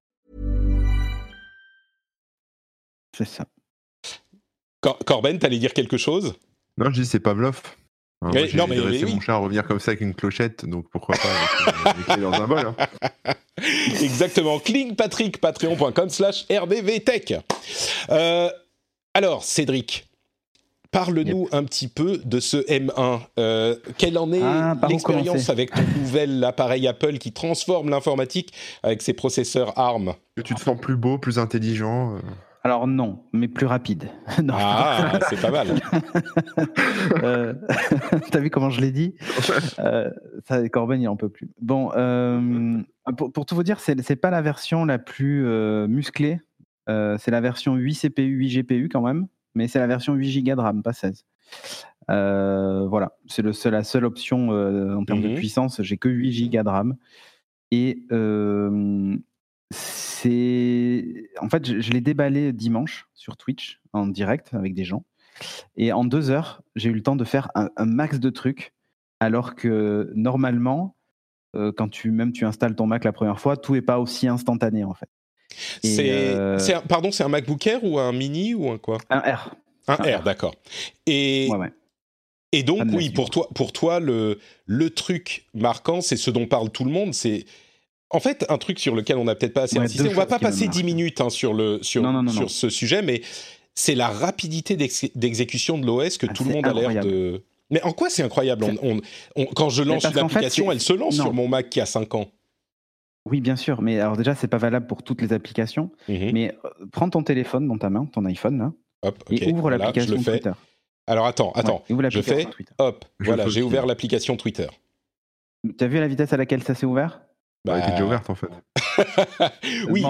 C'est ça. Cor Corben, t'allais dire quelque chose? Non, je dis c'est Pavlov. Hein, Mais- moi, j'ai non, mais- mais oui. mon chat à revenir comme ça avec une clochette, donc pourquoi pas avec, euh, dans un bol. hein. Exactement. Cling Patrick, patreon.com slash rdvtech. Euh, alors, Cédric, parle-nous un petit peu de ce M1. Euh, quelle en est Ah, l'expérience avec ton nouvel appareil Apple qui transforme l'informatique avec ses processeurs ARM Que tu te sens plus beau, plus intelligent. Alors non, mais plus rapide. non. Ah, c'est pas mal. Euh, T'as vu comment je l'ai dit euh, ça, Corben, il en peut plus. Bon, euh, pour, pour tout vous dire, c'est pas la version la plus euh, musclée. C'est la version 8 CPU, 8 GPU quand même, mais c'est la version 8 Go de RAM, pas 16. Euh, voilà, c'est la seule option en termes Mhm. de puissance. J'ai que 8 Go de RAM. Et c'est. En fait, je, je l'ai déballé dimanche sur Twitch en direct avec des gens. Et en deux heures, j'ai eu le temps de faire un, un max de trucs, alors que normalement, euh, quand tu même tu installes ton Mac la première fois, tout est pas aussi instantané en fait. C'est, euh, pardon, c'est un MacBook Air ou un Mini ou un quoi? Un R. Un Un R, R. d'accord. Et, Ouais, ouais. et donc, oui, pour toi, pour toi le, le truc marquant, c'est ce dont parle tout le monde. C'est en fait un truc sur lequel on n'a peut-être pas assez Ouais, insisté. On va pas passer marquent. 10 minutes hein, sur, le, sur, Non, non, non, sur ce sujet, mais c'est la rapidité d'ex- d'exécution de l'OS que Ah, tout le monde a l'air de. Mais en quoi c'est incroyable? On, on- on- Quand je lance une fait, application, elle se lance sur mon Mac qui a 5 ans. Oui, bien sûr, mais alors déjà, c'est pas valable pour toutes les applications. Mhm. Mais euh, prends ton téléphone dans ta main, ton iPhone, là, Hop, et ouvre l'application. Twitter. Alors attends, attends. Ouais, je fais. Twitter. Hop, Je voilà, j'ai ouvert l'application Twitter. Tu as vu la vitesse à laquelle ça s'est ouvert? Bah, elle était Bah, déjà ouverte en fait. oui,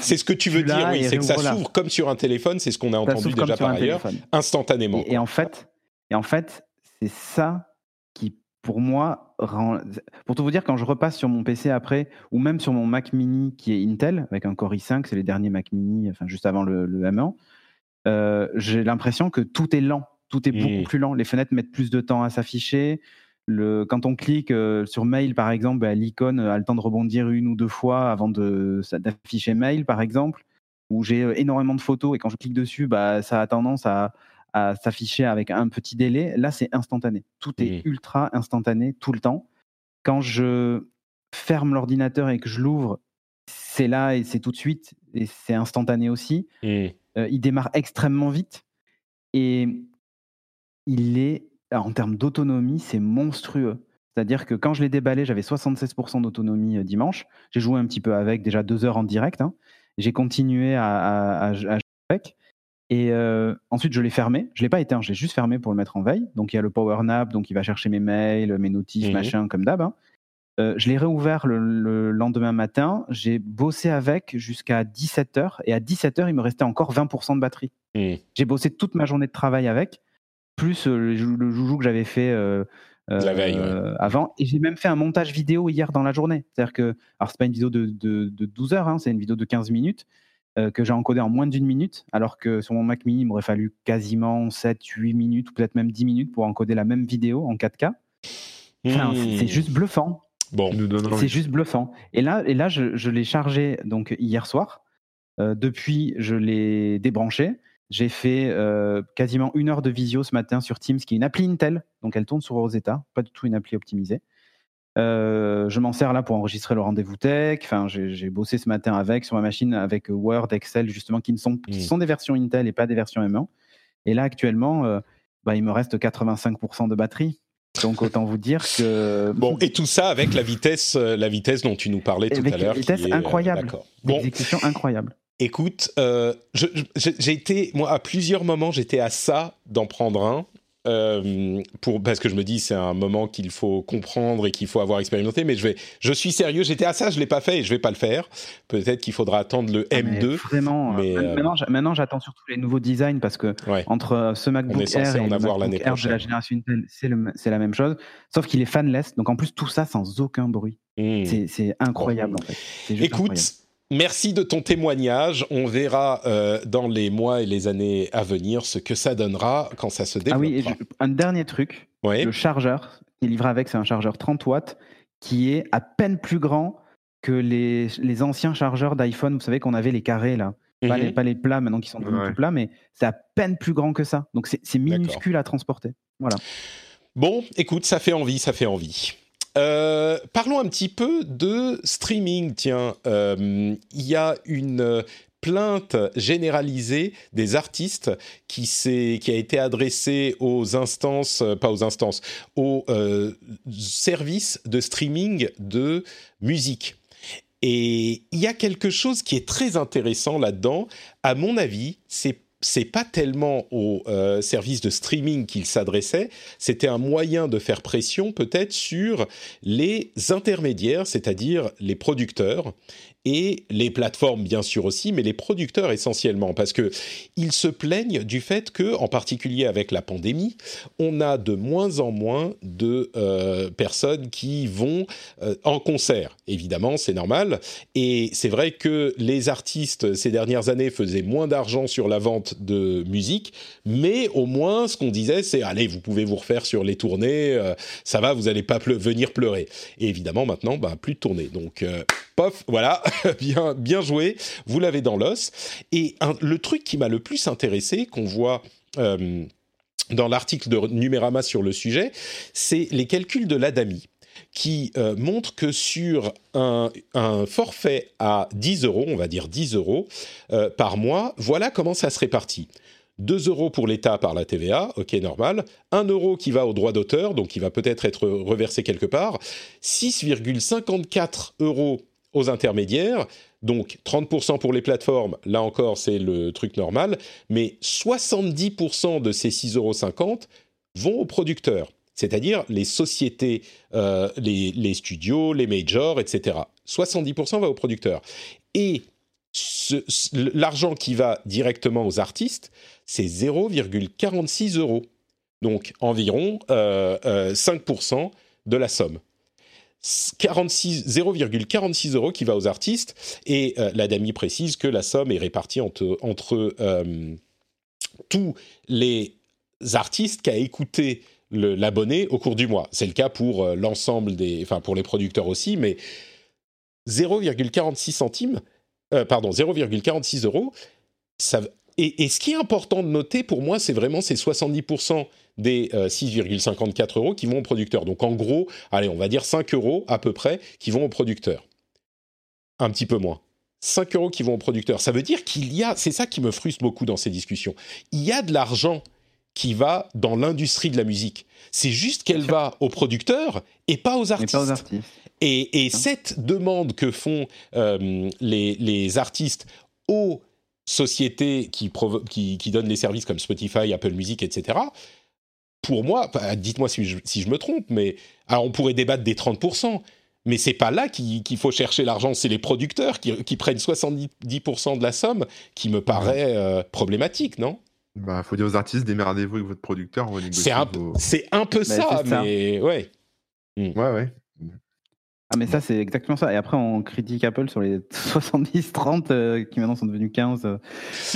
c'est ce que tu veux dire, oui, c'est que ça s'ouvre comme sur un téléphone, c'est ce qu'on a Ça entendu déjà par ailleurs, téléphone. instantanément. Et, et en fait, et en fait, c'est ça qui, pour moi, rend. Pour tout vous dire, quand je repasse sur mon PC après, ou même sur mon Mac Mini qui est Intel avec un Core i5, c'est les derniers Mac Mini, enfin juste avant le, le M1, euh, j'ai l'impression que tout est lent, tout est Mm. beaucoup plus lent. Les fenêtres mettent plus de temps à s'afficher. Le, quand on clique euh, sur mail, par exemple, bah, l'icône a le temps de rebondir une ou deux fois avant d'afficher mail, par exemple, où j'ai euh, énormément de photos et quand je clique dessus, bah, ça a tendance à, à s'afficher avec un petit délai. Là, c'est instantané. Tout est Mm. ultra instantané tout le temps. Quand je ferme l'ordinateur et que je l'ouvre, c'est là et c'est tout de suite et c'est instantané aussi. Euh, il démarre extrêmement vite et il est, en termes d'autonomie, c'est monstrueux. C'est-à-dire que quand je l'ai déballé, j'avais 76% d'autonomie euh, dimanche. J'ai joué un petit peu avec, déjà deux heures en direct. hein. J'ai continué à, à- à- à jouer avec. Et euh, ensuite, je l'ai fermé. Je ne l'ai pas éteint, je l'ai juste fermé pour le mettre en veille. Donc, il y a le power nap, donc il va chercher mes mails, mes notifs, Mhm. machin, comme d'hab. hein. Euh, je l'ai réouvert le, le lendemain matin. J'ai bossé avec jusqu'à 17h. Et à 17h, il me restait encore 20% de batterie. Hmm. J'ai bossé toute ma journée de travail avec, plus euh, le, jou- le joujou que j'avais fait euh, La veille, ouais. euh, avant. Et j'ai même fait un montage vidéo hier dans la journée. C'est-à-dire que, alors c'est pas une vidéo de, de, de 12 heures, hein, c'est une vidéo de 15 minutes euh, que j'ai encodée en moins d'une minute, alors que sur mon Mac mini, il m'aurait fallu quasiment 7, 8 minutes, ou peut-être même 10 minutes pour encoder la même vidéo en 4K. Enfin, c'est- c'est juste bluffant. Bon, c'est juste bluffant. Et là, et là je, l'ai chargé donc hier soir. depuis, je l'ai débranché. J'ai fait quasiment une heure de visio ce matin sur Teams, qui est une appli Intel, donc elle tourne sur Rosetta, pas du tout une appli optimisée. Euh, je m'en sers là pour enregistrer le rendez-vous tech. Enfin, j'ai bossé ce matin avec sur ma machine avec Word, Excel justement qui ne sont qui mmh. sont des versions Intel et pas des versions M1. Et là actuellement, euh, bah, il me reste 85% de batterie. Donc autant vous dire que bon et tout ça avec la vitesse euh, la vitesse dont tu nous parlais tout à l'heure. Vitesse incroyable. Bon. Exécution incroyable. Écoute, j'ai été moi à plusieurs moments j'étais à ça d'en prendre un euh, pour, parce que je me dis c'est un moment qu'il faut comprendre et qu'il faut avoir expérimenté. Mais je vais, je suis sérieux. J'étais à ça, je l'ai pas fait et je vais pas le faire. Peut-être qu'il faudra attendre le ah, M2. vraiment. Mais euh, maintenant, maintenant j'attends surtout les nouveaux designs parce que entre euh, ce MacBook Air et le MacBook Air de la génération Intel, c'est la même chose. Sauf qu'il est fanless. Donc en plus tout ça sans aucun bruit. Hmm. C'est incroyable en fait. Écoute. Merci de ton témoignage. On verra euh, dans les mois et les années à venir ce que ça donnera quand ça se développera. Ah oui, un dernier truc. Le chargeur qui est livré avec, c'est un chargeur 30 watts qui est à peine plus grand que les, les anciens chargeurs d'iPhone. Vous savez qu'on avait les carrés là. Pas, les, mhm. pas, les, plats maintenant qui sont devenus plats, mais c'est à peine plus grand que ça. Donc c'est minuscule à transporter. Voilà. Bon, écoute, ça fait envie, ça fait envie. Euh, parlons un petit peu de streaming. Tiens, euh, il y a une plainte généralisée des artistes qui, qui a été adressée aux instances, euh, pas aux instances, aux services de streaming de musique. Et il y a quelque chose qui est très intéressant là-dedans. À mon avis, c'est c'est pas tellement au euh, service de streaming qu'il s'adressait, c'était un moyen de faire pression peut-être sur les intermédiaires, c'est-à-dire les producteurs et les plateformes bien sûr aussi, mais les producteurs essentiellement, parce que ils se plaignent du fait que, en particulier avec la pandémie, on a de moins en moins de euh, personnes qui vont euh, en concert. Évidemment, c'est normal, et c'est vrai que les artistes ces dernières années faisaient moins d'argent sur la vente de musique, mais au moins ce qu'on disait, c'est allez, vous pouvez vous refaire sur les tournées, euh, ça va, vous n'allez pas venir pleurer. Et évidemment, maintenant, bah, plus de tournées, donc pof, voilà. bien, joué, vous l'avez dans l'os. Et le truc qui m'a le plus intéressé, qu'on voit euh, dans l'article de Numérama sur le sujet, c'est les calculs de l'ADAMI qui euh, montrent que sur un, forfait à 10 euros, on va dire 10 euros euh, par mois, voilà comment ça se répartit. 2 euros pour l'État par la TVA, ok normal, 1 euro qui va au droit d'auteur, donc qui va peut-être être reversé quelque part, 6,54 euros aux intermédiaires. Donc 30% pour les plateformes, là encore c'est le truc normal, mais 70% de ces 6,50 euros vont aux producteurs, c'est-à-dire les sociétés, euh, les, studios, les majors, etc. 70% va aux producteurs. Et l'argent qui va directement aux artistes, c'est 0,46 euros. Donc environ 5% euh, euh, de la somme. 0,46 euros qui va aux artistes. Et euh, la DAMI précise que la somme est répartie entre, euh, tous les artistes qui a écouté l'abonné au cours du mois. C'est le cas pour euh, l'ensemble des, enfin pour les producteurs aussi, mais 0,46 centimes, pardon, 0,46 euros. Et, ce qui est important de noter pour moi, c'est vraiment ces 70% des 6,54 euh, euros qui vont au producteur. Donc en gros, allez, on va dire 5 euros à peu près qui vont au producteur. Un petit peu moins. 5 euros qui vont au producteur. Ça veut dire qu'il y a, c'est ça qui me frustre beaucoup dans ces discussions, il y a de l'argent qui va dans l'industrie de la musique. C'est juste qu'elle va aux producteurs et pas aux artistes. Et, cette demande que font euh, les, artistes aux sociétés qui, qui, qui, donnent les services comme Spotify, Apple Music, etc., pour moi, dites-moi si je, me trompe, mais alors on pourrait débattre des 30%, mais c'est pas là qu'il faut chercher l'argent, c'est les producteurs qui, prennent 70% de la somme, qui me paraît euh, problématique, non? Il bah, faut dire aux artistes, démerdez-vous avec votre producteur, C'est un, un, peu bah, ça, mais ouais. Hmm. Ouais, ouais. Ah mais ça c'est exactement ça. Et après on critique Apple sur les 70-30 euh, qui maintenant sont devenus 15. Euh.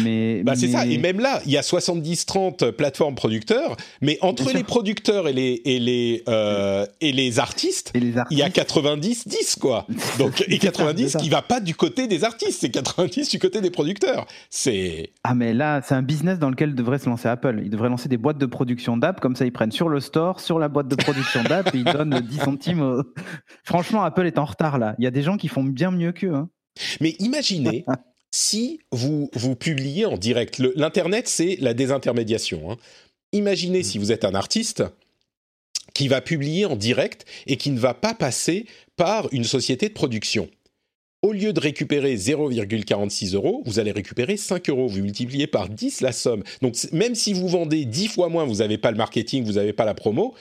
mais bah, c'est ça. Et même là, il y a 70-30 plateformes producteurs, mais entre les producteurs et les et les euh, et les artistes, il y a 90-10 quoi. Donc et 90 qui va pas du côté des artistes, c'est 90 du côté des producteurs. C'est ah mais là c'est un business dans lequel devrait se lancer Apple. Ils devraient lancer des boîtes de production d'app comme ça ils prennent sur le store, sur la boîte de production d'app et ils donnent 10 centimes. Franchement Apple est en retard là. Il y a des gens qui font bien mieux qu'eux. Hein. Mais imaginez si vous, vous publiez en direct. L'Internet, c'est la désintermédiation. Hein. Imaginez mm. si vous êtes un artiste qui va publier en direct et qui ne va pas passer par une société de production. Au lieu de récupérer 0,46 euros, vous allez récupérer 5 euros. Vous multipliez par 10 la somme. Donc même si vous vendez 10 fois moins, vous n'avez pas le marketing, vous n'avez pas la promo,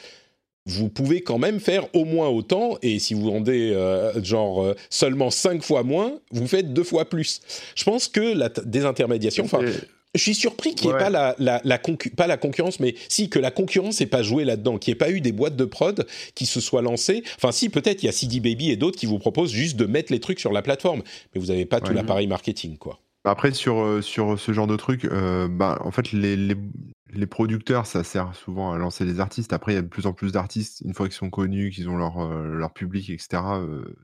vous pouvez quand même faire au moins autant, et si vous vendez euh, genre euh, seulement 5 fois moins, vous faites deux fois plus. Je pense que la désintermédiation, enfin, je suis surpris qu'il n'y ait pas la, la, la pas la concurrence, mais si que la concurrence n'ait pas joué là-dedans, qu'il n'y ait pas eu des boîtes de prod qui se soient lancées. Enfin, si peut-être il y a CD Baby et d'autres qui vous proposent juste de mettre les trucs sur la plateforme, mais vous n'avez pas tout l'appareil marketing, quoi. Après, sur, euh, sur ce genre de truc, bah, en fait, les, les, les producteurs, ça sert souvent à lancer des artistes. Après, il y a de plus en plus d'artistes, une fois qu'ils sont connus, qu'ils ont leur, euh, leur public, etc., euh,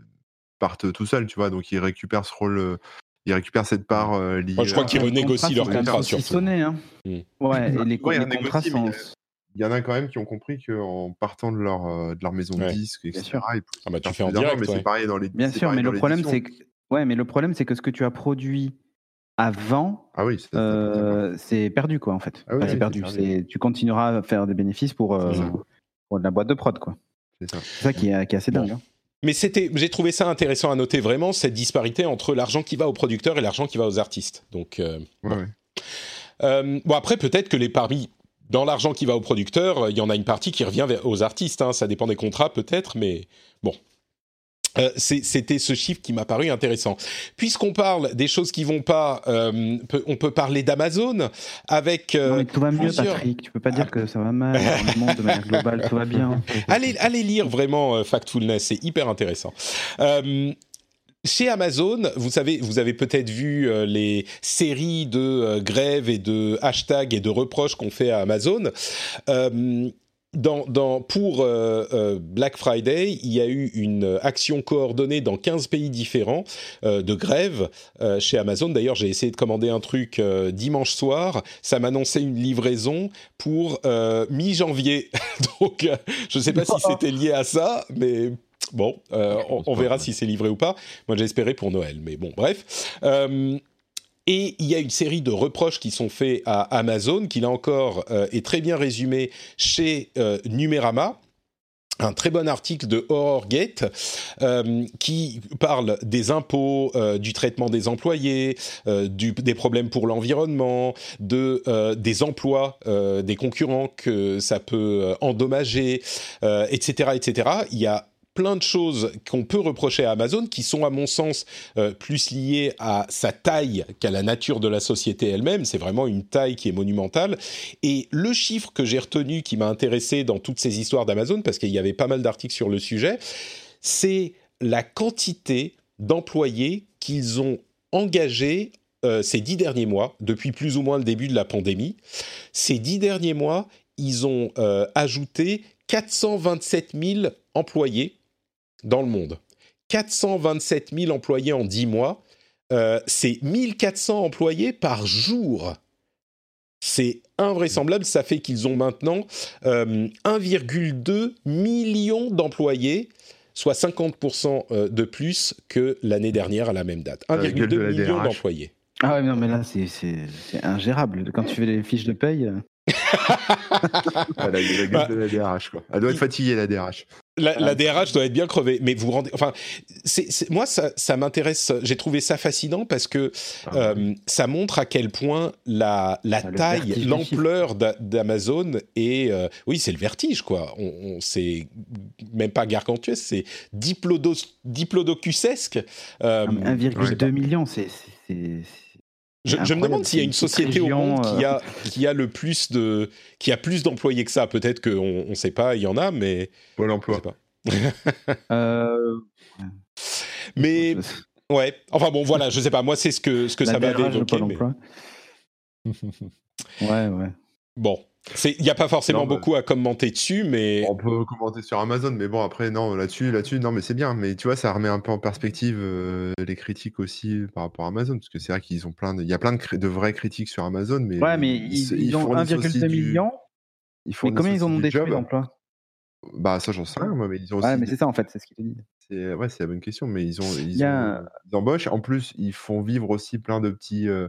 partent tout seuls, tu vois. Donc, ils récupèrent ce rôle, euh, ils récupèrent cette part liée. Moi, je crois qu'ils renégocient leur contrat, surtout. Hein. Mmh. Ouais, et les, contrats sont. Il y en a quand même qui ont compris qu'en partant de leur, de leur maison de disques, etc., ils ah bah, tu fais en direct, mais c'est pareil dans les. Bien sûr, mais le problème, c'est que. Ouais, mais le problème, c'est que ce que tu as produit avant, ah oui, euh, c'est perdu quoi en fait. Ah c'est perdu. Tu continueras à faire des bénéfices pour, euh, pour la boîte de prod quoi. C'est ça. ça, qui, est, qui est assez dingue. Hein. Mais c'était, j'ai trouvé ça intéressant à noter vraiment cette disparité entre l'argent qui va aux producteurs et l'argent qui va aux artistes. Donc, euh, bon. bon. après peut-être que les parmi dans l'argent qui va aux producteurs, il y en a une partie qui revient aux artistes. Hein. Ça dépend des contrats peut-être, mais bon, euh, c'était ce chiffre qui m'a paru intéressant. Puisqu'on parle des choses qui vont pas, euh, on peut parler d'Amazon avec. Euh, non, mais tout va mieux, Patrick. Tu peux pas dire que ça va mal. Monde, de manière globale, tout va bien. allez, allez lire vraiment Factfulness, c'est hyper intéressant. Chez Amazon, vous savez, vous avez peut-être vu les séries de grèves et de hashtags et de reproches qu'on fait à Amazon dans, pour euh, euh, Black Friday, il y a eu une action coordonnée dans 15 pays différents euh, de grève chez Amazon. D'ailleurs, j'ai essayé de commander un truc dimanche soir. Ça m'annonçait une livraison pour mi-janvier. Donc, je ne sais pas si c'était lié à ça, mais bon, on, verra si c'est livré ou pas. Moi, j'espérais pour Noël, mais bon, bref. Et il y a une série de reproches qui sont faits à Amazon, qui là encore euh, est très bien résumé chez euh, Numérama un très bon article de HorrorGate euh, qui parle des impôts, du traitement des employés, des problèmes pour l'environnement, de des emplois des concurrents que ça peut endommager, etc., etc. Il y a plein de choses qu'on peut reprocher à Amazon qui sont à mon sens euh, plus liées à sa taille qu'à la nature de la société elle-même. C'est vraiment une taille qui est monumentale. Et le chiffre que j'ai retenu qui m'a intéressé dans toutes ces histoires d'Amazon, parce qu'il y avait pas mal d'articles sur le sujet, c'est la quantité d'employés qu'ils ont engagés euh, ces dix derniers mois, depuis plus ou moins le début de la pandémie. Ces dix derniers mois, ils ont euh, ajouté 427 000 employés dans le monde. 427 000 employés en 10 mois, euh, c'est 1400 employés par jour. C'est invraisemblable, ça fait qu'ils ont maintenant 1,2 euh, million d'employés, soit 50% euh, de plus que l'année dernière à la même date. 1,2 million d'employés. Ah ouais, non, mais là, c'est ingérable. Quand tu fais les fiches de paye. la, gueule bah, de la DRH, quoi. Elle doit être fatiguée, la DRH. La, DRH doit être bien crevée, mais vous rendez. Enfin, c'est, moi, ça, ça m'intéresse. J'ai trouvé ça fascinant parce que ah euh, ça montre à quel point la, la ah, taille, l'ampleur d'Amazon est. Euh, oui, c'est le vertige, quoi. On, c'est même pas gargantuesque, c'est diplodocusesque. Euh, 1,2 million, c'est je, me demande s'il y a une société au monde qui a, euh. qui a le plus de, qui a plus d'employés que ça. Peut-être qu'on ne sait pas, il y en a, mais. Pôle emploi. Mais ouais, enfin bon, voilà, je sais pas. Moi, c'est ce que ce que ça m'avait évoqué. Mais... ouais, ouais. Bon, il n'y a pas forcément beaucoup à commenter dessus, mais on peut commenter sur Amazon, mais bon après non là-dessus, là-dessus non mais c'est bien, mais tu vois ça remet un peu en perspective euh, les critiques aussi par rapport à Amazon, parce que c'est vrai qu'ils ont plein, de... il y a plein de, de vraies critiques sur Amazon, mais ouais mais ils, ont 1,2 million. Ils mais combien ils ont détruit d'emplois Bah ça j'en sais rien, moi, mais ils ont Ouais mais c'est ça en fait, c'est ce qu'ils te disent. C'est ouais c'est la bonne question, mais ils ont ils, ont... ils embauchent. En plus ils font vivre aussi plein de petits euh,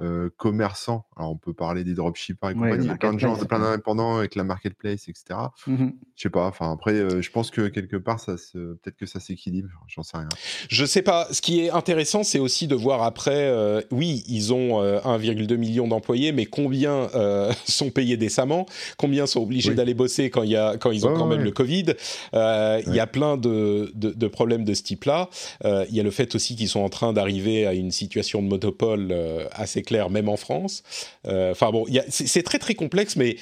euh, commerçants. Alors, on peut parler des dropshippers et compagnie. Il y a plein de gens, plein d'indépendants avec la marketplace, etc. Mmh je sais pas. Enfin, après, euh, je pense que quelque part, ça se... peut-être que ça s'équilibre. J'en sais rien. Je sais pas. Ce qui est intéressant, c'est aussi de voir après. Euh, oui, ils ont 1,2 million d'employés, mais combien sont payés décemment Combien sont obligés d'aller bosser quand il y a quand ils ont quand même le Covid Il y a plein de, de, de, problèmes de ce type-là. Il y a le fait aussi qu'ils sont en train d'arriver à une situation de monopole assez clair, même en France. Euh, enfin bon, c'est très très complexe, mais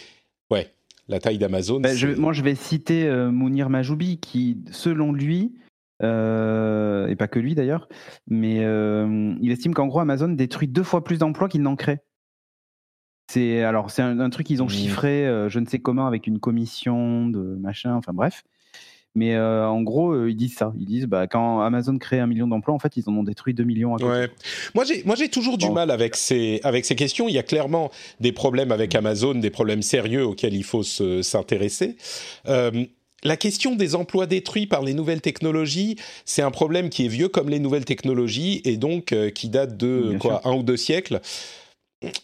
ouais, la taille d'Amazon. Ben, moi, je vais citer euh, Mounir Majoubi, qui, selon lui, euh, et pas que lui d'ailleurs, mais il estime qu'en gros, Amazon détruit deux fois plus d'emplois qu'il n'en crée. C'est alors c'est un, truc qu'ils ont mmh. chiffré, je ne sais comment, avec une commission de machin, enfin bref. Mais euh, en gros, euh, ils disent ça. Ils disent, bah, quand Amazon crée un million d'emplois, en fait, ils en ont détruit 2 millions à côté. Ouais. Moi, j'ai, moi, j'ai toujours du mal avec ces, avec ces questions. Il y a clairement des problèmes avec Amazon, des problèmes sérieux auxquels il faut s'intéresser. Euh, la question des emplois détruits par les nouvelles technologies, c'est un problème qui est vieux comme les nouvelles technologies et donc qui date de quoi, un ou deux siècles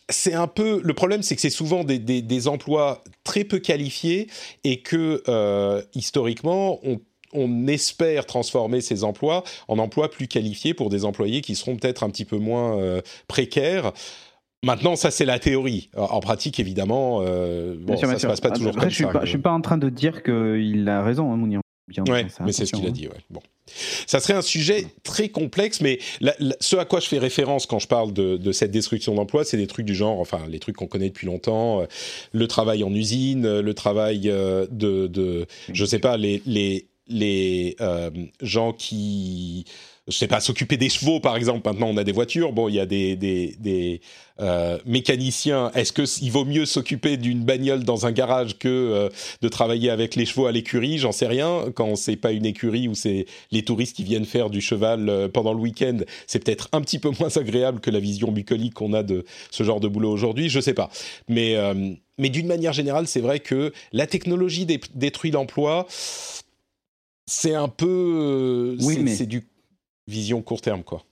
c'est un peu le problème, c'est que c'est souvent des, emplois très peu qualifiés et que euh, historiquement on, espère transformer ces emplois en emplois plus qualifiés pour des employés qui seront peut-être un petit peu moins euh, précaires. Maintenant, ça c'est la théorie. En pratique, évidemment, euh, ça ne se passe pas toujours comme je ça. je suis pas en train de dire qu'il a raison, hein, Mounir. Bien ouais, mais c'est ce qu'il a dit. Ouais. Bon. Ça serait un sujet très complexe, mais ce à quoi je fais référence quand je parle de, cette destruction d'emplois, c'est des trucs du genre, enfin, les trucs qu'on connaît depuis longtemps, euh, le travail en usine, euh, le travail euh, de, de je sais pas, les, les, les gens qui je sais pas, s'occuper des chevaux, par exemple. Maintenant, on a des voitures. Bon, il y a des, des, des euh, mécaniciens. Est-ce qu'il vaut mieux s'occuper d'une bagnole dans un garage que euh, de travailler avec les chevaux à l'écurie? J'en sais rien. Quand c'est pas une écurie où c'est les touristes qui viennent faire du cheval euh, pendant le week-end, c'est peut-être un petit peu moins agréable que la vision bucolique qu'on a de ce genre de boulot aujourd'hui. Je sais pas. Mais, mais d'une manière générale, c'est vrai que la technologie détruit l'emploi. C'est un peu. Oui, mais... c'est du vision court terme, quoi.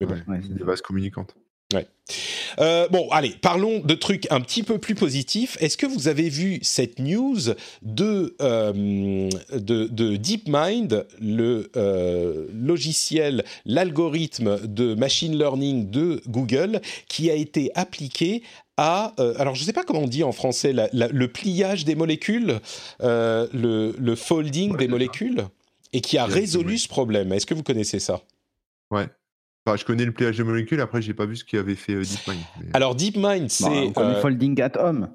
Mais bon. des bases communicantes. Ouais. Euh, bon, allez, parlons de trucs un petit peu plus positifs. Est-ce que vous avez vu cette news de, euh, de, DeepMind, le euh, logiciel, l'algorithme de machine learning de Google, qui a été appliqué à, alors je ne sais pas comment on dit en français, le pliage des molécules, le, le, folding des molécules et qui a résolu ce problème. Est-ce que vous connaissez ça? Ouais je connais le pliage de molécules, après, j'ai pas vu ce qu'avait fait euh, DeepMind. Alors, DeepMind, bah, c'est. Bah, folding at home.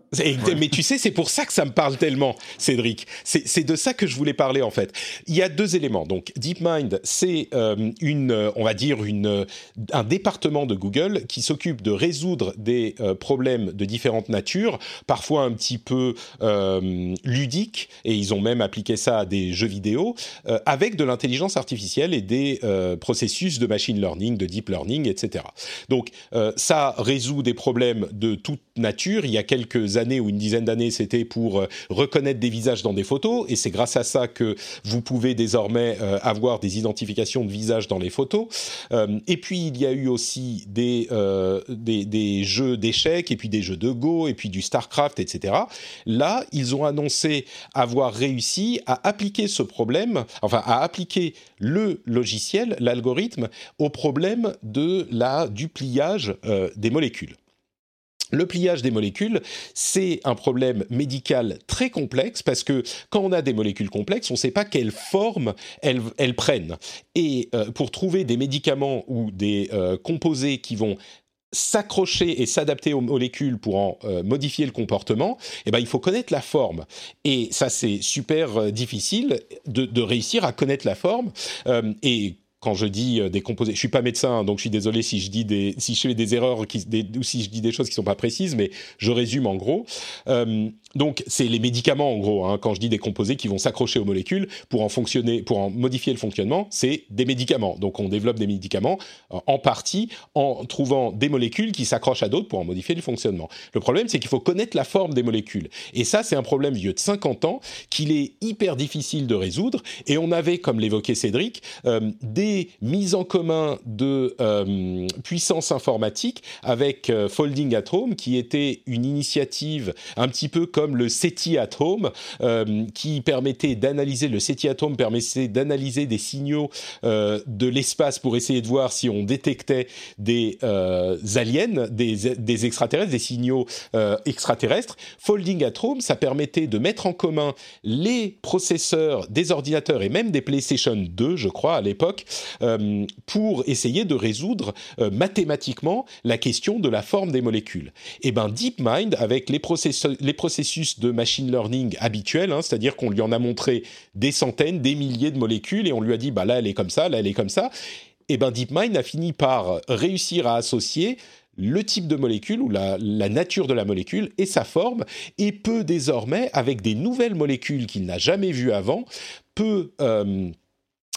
Mais tu sais, c'est pour ça que ça me parle tellement, Cédric. C'est de ça que je voulais parler, en fait. Il y a deux éléments. Donc, DeepMind, c'est euh, une, on va dire, une, un département de Google qui s'occupe de résoudre des problèmes de différentes natures, parfois un petit peu ludiques, et ils ont même appliqué ça à des jeux vidéo, avec de l'intelligence artificielle et des processus de machine learning de deep learning, etc. Donc euh, ça résout des problèmes de toute nature. Il y a quelques années ou une dizaine d'années, c'était pour euh, reconnaître des visages dans des photos, et c'est grâce à ça que vous pouvez désormais euh, avoir des identifications de visages dans les photos. et puis il y a eu aussi des, des, jeux d'échecs, et puis des jeux de Go, et puis du StarCraft, etc. Là, ils ont annoncé avoir réussi à appliquer ce problème, enfin à appliquer le logiciel, l'algorithme, au problème de la, du pliage euh, des molécules. Le pliage des molécules, c'est un problème médical très complexe parce que quand on a des molécules complexes, on ne sait pas quelle forme elles, prennent. Et euh, pour trouver des médicaments ou des euh, composés qui vont s'accrocher et s'adapter aux molécules pour en euh, modifier le comportement, eh ben, il faut connaître la forme. Et ça, c'est super difficile de, réussir à connaître la forme. Et quand je dis des composés, je suis pas médecin, donc je suis désolé si je dis des, si je fais des erreurs ou si je dis des choses qui sont pas précises, mais je résume en gros. Euh, donc, c'est les médicaments, en gros, hein, quand je dis des composés qui vont s'accrocher aux molécules pour en fonctionner, pour en modifier le fonctionnement, c'est des médicaments. Donc, on développe des médicaments euh, en partie en trouvant des molécules qui s'accrochent à d'autres pour en modifier le fonctionnement. Le problème, c'est qu'il faut connaître la forme des molécules. Et ça, c'est un problème vieux de 50 ans qu'il est hyper difficile de résoudre. Et on avait, comme l'évoquait Cédric, euh, des mises en commun de euh, puissance informatique avec Folding at Home, qui était une initiative un petit peu comme le SETI at Home, euh, qui permettait d'analyser, le SETI at Home permettait d'analyser des signaux euh, de l'espace pour essayer de voir si on détectait des euh, aliens, des, des, extraterrestres, des signaux extraterrestres. Folding at Home, ça permettait de mettre en commun les processeurs des ordinateurs et même des PlayStation 2, je crois, à l'époque, pour essayer de résoudre mathématiquement la question de la forme des molécules. Et eh ben DeepMind, avec les, processus de machine learning habituel, hein, c'est-à-dire qu'on lui en a montré des centaines, des milliers de molécules et on lui a dit bah là elle est comme ça, là elle est comme ça. Et ben DeepMind a fini par réussir à associer le type de molécule ou la, nature de la molécule et sa forme, et peut désormais, avec des nouvelles molécules qu'il n'a jamais vues avant, peut euh,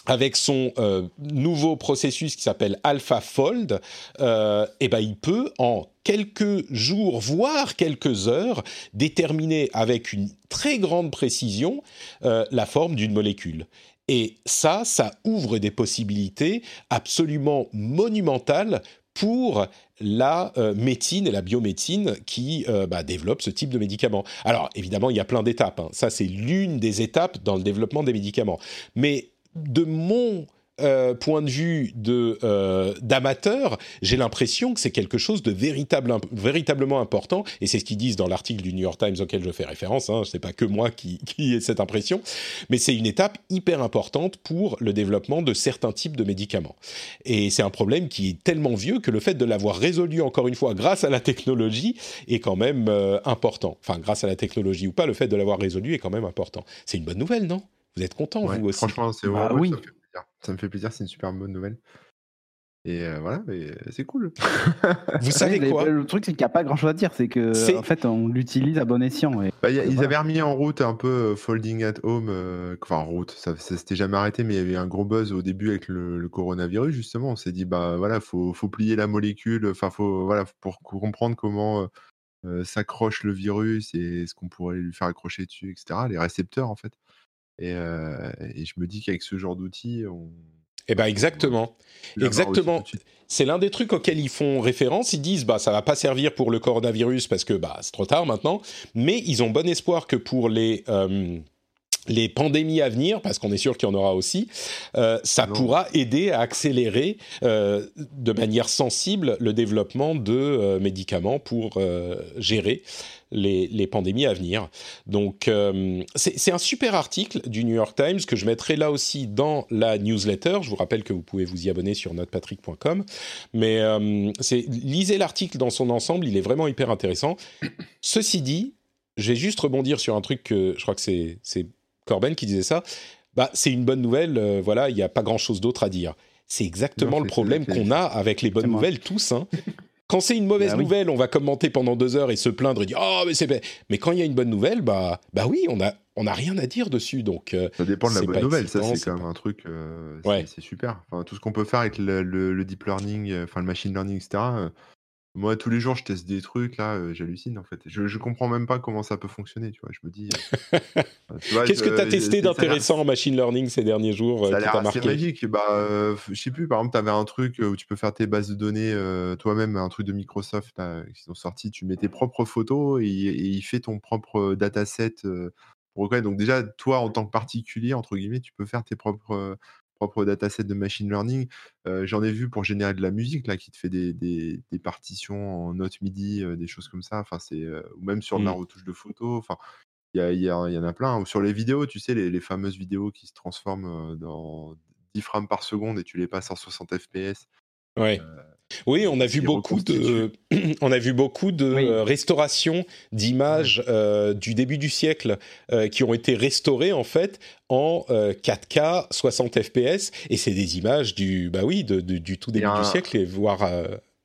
avec son euh, nouveau processus qui s'appelle AlphaFold, euh, eh ben, il peut en quelques jours, voire quelques heures, déterminer avec une très grande précision euh, la forme d'une molécule. Et ça, ça ouvre des possibilités absolument monumentales pour la euh, médecine et la biomédecine qui euh, bah, développent ce type de médicaments. Alors évidemment, il y a plein d'étapes. Hein. Ça, c'est l'une des étapes dans le développement des médicaments. Mais de mon euh, point de vue de euh, d'amateur, j'ai l'impression que c'est quelque chose de véritable, véritablement important, et c'est ce qu'ils disent dans l'article du New York Times auquel je fais référence. Hein, ce n'est pas que moi qui, qui ai cette impression, mais c'est une étape hyper importante pour le développement de certains types de médicaments. Et c'est un problème qui est tellement vieux que le fait de l'avoir résolu encore une fois grâce à la technologie est quand même euh, important. Enfin, grâce à la technologie ou pas, le fait de l'avoir résolu est quand même important. C'est une bonne nouvelle, non? Vous êtes content, vous aussi? Franchement, c'est bah, oui. Ça me fait plaisir, c'est une super bonne nouvelle. Et voilà, c'est cool. Vous savez quoi? Le truc, c'est qu'il n'y a pas grand chose à dire. C'est que, en fait, on l'utilise à bon escient. Bah, ils avaient remis en route un peu Folding at Home. enfin, en route, ça, ça s'était jamais arrêté, mais il y avait un gros buzz au début avec le, coronavirus, justement. On s'est dit, bah voilà, faut, faut plier la molécule. Enfin, faut, voilà, pour comprendre comment s'accroche le virus et ce qu'on pourrait lui faire accrocher dessus, etc. Les récepteurs, en fait. Et, je me dis qu'avec ce genre d'outils, on. Eh ben exactement, exactement. C'est l'un des trucs auxquels ils font référence. Ils disent bah ça va pas servir pour le coronavirus parce que bah c'est trop tard maintenant, mais ils ont bon espoir que pour les les pandémies à venir, parce qu'on est sûr qu'il y en aura aussi, ça pourra aider à accélérer de manière sensible le développement de médicaments pour gérer les, pandémies à venir. Donc, euh, c'est un super article du New York Times que je mettrai là aussi dans la newsletter. Je vous rappelle que vous pouvez vous y abonner sur notrepatrick.com. Mais euh, lisez l'article dans son ensemble, il est vraiment hyper intéressant. Ceci dit, je vais juste rebondir sur un truc que je crois que c'est Corben qui disait ça. Bah, c'est une bonne nouvelle, euh, voilà, il n'y a pas grand-chose d'autre à dire. C'est exactement le problème qu'on a avec les bonnes nouvelles tous. Hein. Quand c'est une mauvaise bah nouvelle, on va commenter pendant deux heures et se plaindre et dire oh mais c'est mais quand il y a une bonne nouvelle, bah bah oui, on a on a rien à dire dessus donc. Euh, ça dépend de la bonne nouvelle, ça c'est quand même un truc, euh, c'est super. Enfin, tout ce qu'on peut faire avec le, deep learning, enfin le machine learning, etc. Moi, tous les jours, je teste des trucs, là, euh, j'hallucine, en fait. Je, je comprends même pas comment ça peut fonctionner, tu vois. Je me dis. Euh, Qu'est-ce que tu as testé d'intéressant en machine learning ces derniers jours Ça a euh, l'air assez magique. Bah, je sais plus, par exemple, tu avais un truc où tu peux faire tes bases de données toi-même, un truc de Microsoft qui sont sortis. Tu mets tes propres photos et, il fait ton propre dataset. pour Donc, déjà, toi, en tant que particulier, entre guillemets, tu peux faire tes propres propre dataset de machine learning. J'en ai vu pour générer de la musique, là, qui te fait des, des, partitions en notes MIDI, des choses comme ça. Enfin, c'est, ou même sur de la mmh. retouche de photos. Enfin, il y, y, y, en a plein. Ou sur les vidéos, tu sais, les, les fameuses vidéos qui se transforment dans 10 frames par seconde et tu les passes en 60 FPS. Ouais. Oui, on a vu beaucoup de, on a vu beaucoup de restaurations d'images du début du siècle qui ont été restaurées en fait en 4K 60 FPS et c'est des images du bah oui du tout début du siècle et voire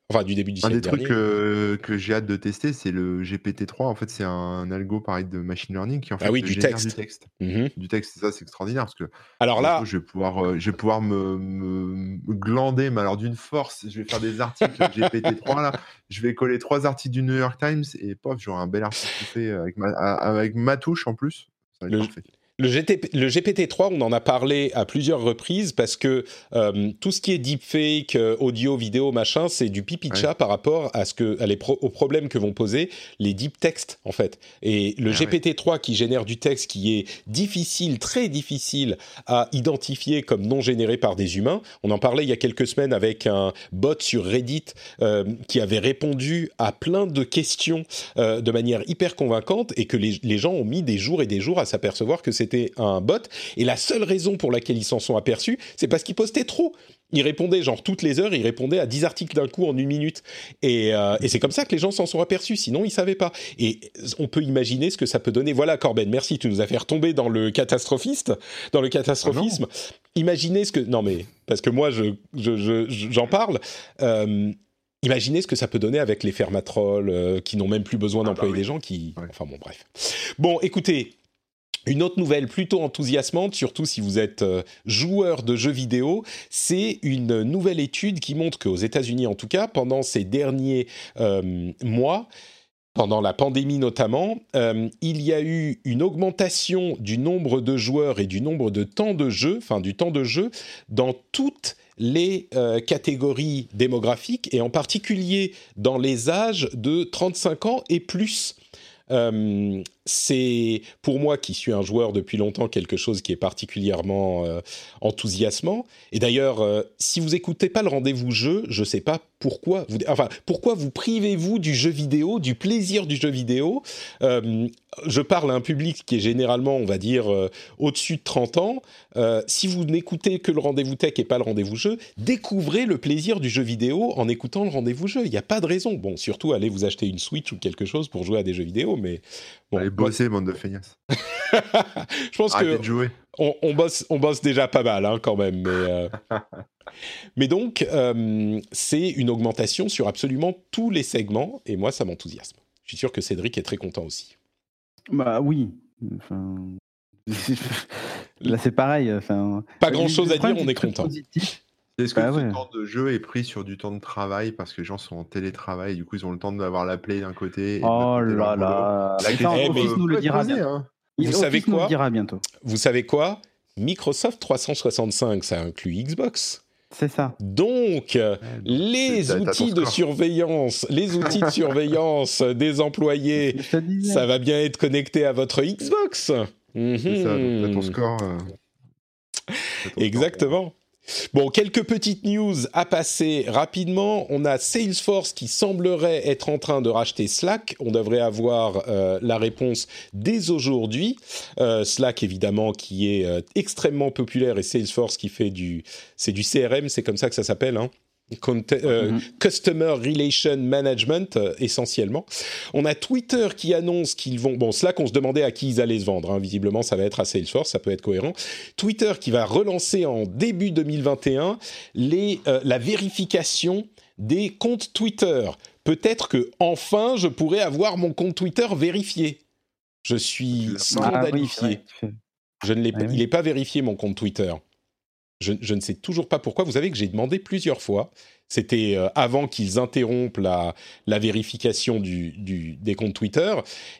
Enfin, du début du Un des trucs que, j'ai hâte de tester, c'est le GPT-3. En fait, c'est un algo pareil de machine learning qui en ah fait oui, du texte. du texte. Du texte, ça c'est extraordinaire parce que alors là, je vais pouvoir, euh, je vais pouvoir me, glander, mais alors d'une force, je vais faire des articles GPT-3 là, je vais coller trois articles du New York Times et pof, j'aurai un bel article fait avec ma, avec ma touche en plus. Ça va être parfait. Le, GPT-3, on en a parlé à plusieurs reprises parce que euh, tout ce qui est deepfake, euh, audio, vidéo, machin, c'est du pipi chat par rapport à ce que, à les aux problèmes que vont poser les deep texts en fait. Et le ah GPT-3 qui génère du texte qui est difficile, très difficile à identifier comme non généré par des humains. On en parlait il y a quelques semaines avec un bot sur Reddit euh, qui avait répondu à plein de questions de manière hyper convaincante et que les, les gens ont mis des jours et des jours à s'apercevoir que c'est c'était un bot. Et la seule raison pour laquelle ils s'en sont aperçus, c'est parce qu'ils postaient trop. Il répondait genre toutes les heures, il répondait à 10 articles d'un coup en une minute. Euh, et, c'est comme ça que les gens s'en sont aperçus, sinon ils savaient pas. Et on peut imaginer ce que ça peut donner. Voilà Corben, merci, tu nous as fait retomber dans le catastrophiste, dans le catastrophisme. Ah imaginez ce que... Non mais, parce que moi j'en je, je, parle. Euh, imaginez ce que ça peut donner avec les fermatrolls euh, qui n'ont même plus besoin ah bah d'employer des gens qui... Enfin bon, bref. Bon, écoutez, une autre nouvelle plutôt enthousiasmante, surtout si vous êtes euh, joueur de jeux vidéo, c'est une nouvelle étude qui montre qu'aux États-Unis, en tout cas, pendant ces derniers euh, mois, pendant la pandémie notamment, euh, il y a eu une augmentation du nombre de joueurs et du nombre de temps de jeu, enfin du temps de jeu, dans toutes les catégories démographiques et en particulier dans les âges de 35 ans et plus. C'est pour moi qui suis un joueur depuis longtemps quelque chose qui est particulièrement euh, enthousiasmant. Et d'ailleurs, euh, si vous écoutez pas le rendez-vous jeu, je sais pas pourquoi vous, enfin, pourquoi vous privez-vous du jeu vidéo, du plaisir du jeu vidéo Je parle à un public qui est généralement, on va dire, au-dessus de 30 ans. si vous n'écoutez que le rendez-vous tech et pas le rendez-vous jeu, découvrez le plaisir du jeu vidéo en écoutant le rendez-vous jeu. Il n'y a pas de raison. Bon, surtout allez vous acheter une Switch ou quelque chose pour jouer à des jeux vidéo, mais bon, Allez bosser, bande de feignasses. je pense que jouer. On, bosse, on bosse déjà pas mal hein, quand même. Mais, euh, mais donc, euh, c'est une augmentation sur absolument tous les segments, et moi, ça m'enthousiasme. Je suis sûr que Cédric est très content aussi. Bah oui. Là, c'est pareil. Enfin, pas grand-chose à dire, on est content. Est-ce que bah ce temps de jeu est pris sur du temps de travail? Parce que les gens sont en télétravail et du coup ils ont le temps d'avoir la play d'un côté Oh là là La question, Office nous le dira hein. Vous savez quoi le dira bientôt. Vous savez quoi? Microsoft 365, ça inclut Xbox. C'est ça. Donc, les outils de surveillance, les outils de surveillance des employés, ça va bien être connecté à votre Xbox. C'est ça, donc ton score. Euh, Exactement. Bon, quelques petites news à passer rapidement. On a Salesforce qui semblerait être en train de racheter Slack. On devrait avoir euh, la réponse dès aujourd'hui. Euh, Slack, évidemment, qui est euh, extrêmement populaire et Salesforce qui fait du, c'est du CRM, c'est comme ça que ça s'appelle, hein euh, mhm. Customer Relation Management euh, essentiellement. On a Twitter qui annonce qu'ils vont, bon Slack on se demandait à qui ils allaient se vendre, hein. visiblement ça va être à Salesforce, ça peut être cohérent. Twitter qui va relancer en début 2021 les, euh, la vérification des comptes Twitter. Peut-être que enfin je pourrais avoir mon compte Twitter vérifié. Je suis ah scandalifié. je ne l'ai, ah il n'est pas vérifié mon compte Twitter. Je, ne sais toujours pas pourquoi. Vous savez que j'ai demandé plusieurs fois. C'était euh, avant qu'ils interrompent la, la vérification du, des comptes Twitter.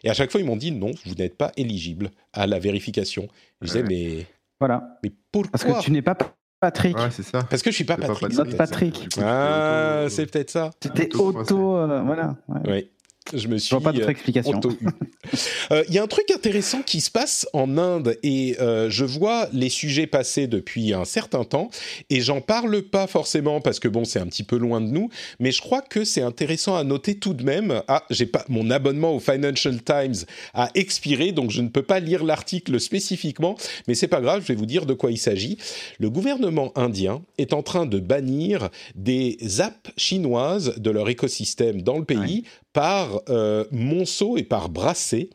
Et à chaque fois, ils m'ont dit non, vous n'êtes pas éligible à la vérification. Je disais, mais. Voilà. Mais pourquoi? Parce que tu n'es pas Patrick. Ouais, c'est ça. Parce que je suis pas Patrick. Notre Patrick. Ah, c'est peut-être ça. C'était auto. Euh, voilà. Oui. Je me suis. vois pas d'autre explication. Il y a un truc intéressant qui se passe en Inde et je vois les sujets passer depuis un certain temps et j'en parle pas forcément parce que bon, c'est un petit peu loin de nous, mais je crois que c'est intéressant à noter tout de même. Ah, j'ai pas mon abonnement au Financial Times a expiré, donc je ne peux pas lire l'article spécifiquement, mais c'est pas grave, je vais vous dire de quoi il s'agit. Le gouvernement indien est en train de bannir des apps chinoises de leur écosystème dans le pays par euh, monceau et par brassée.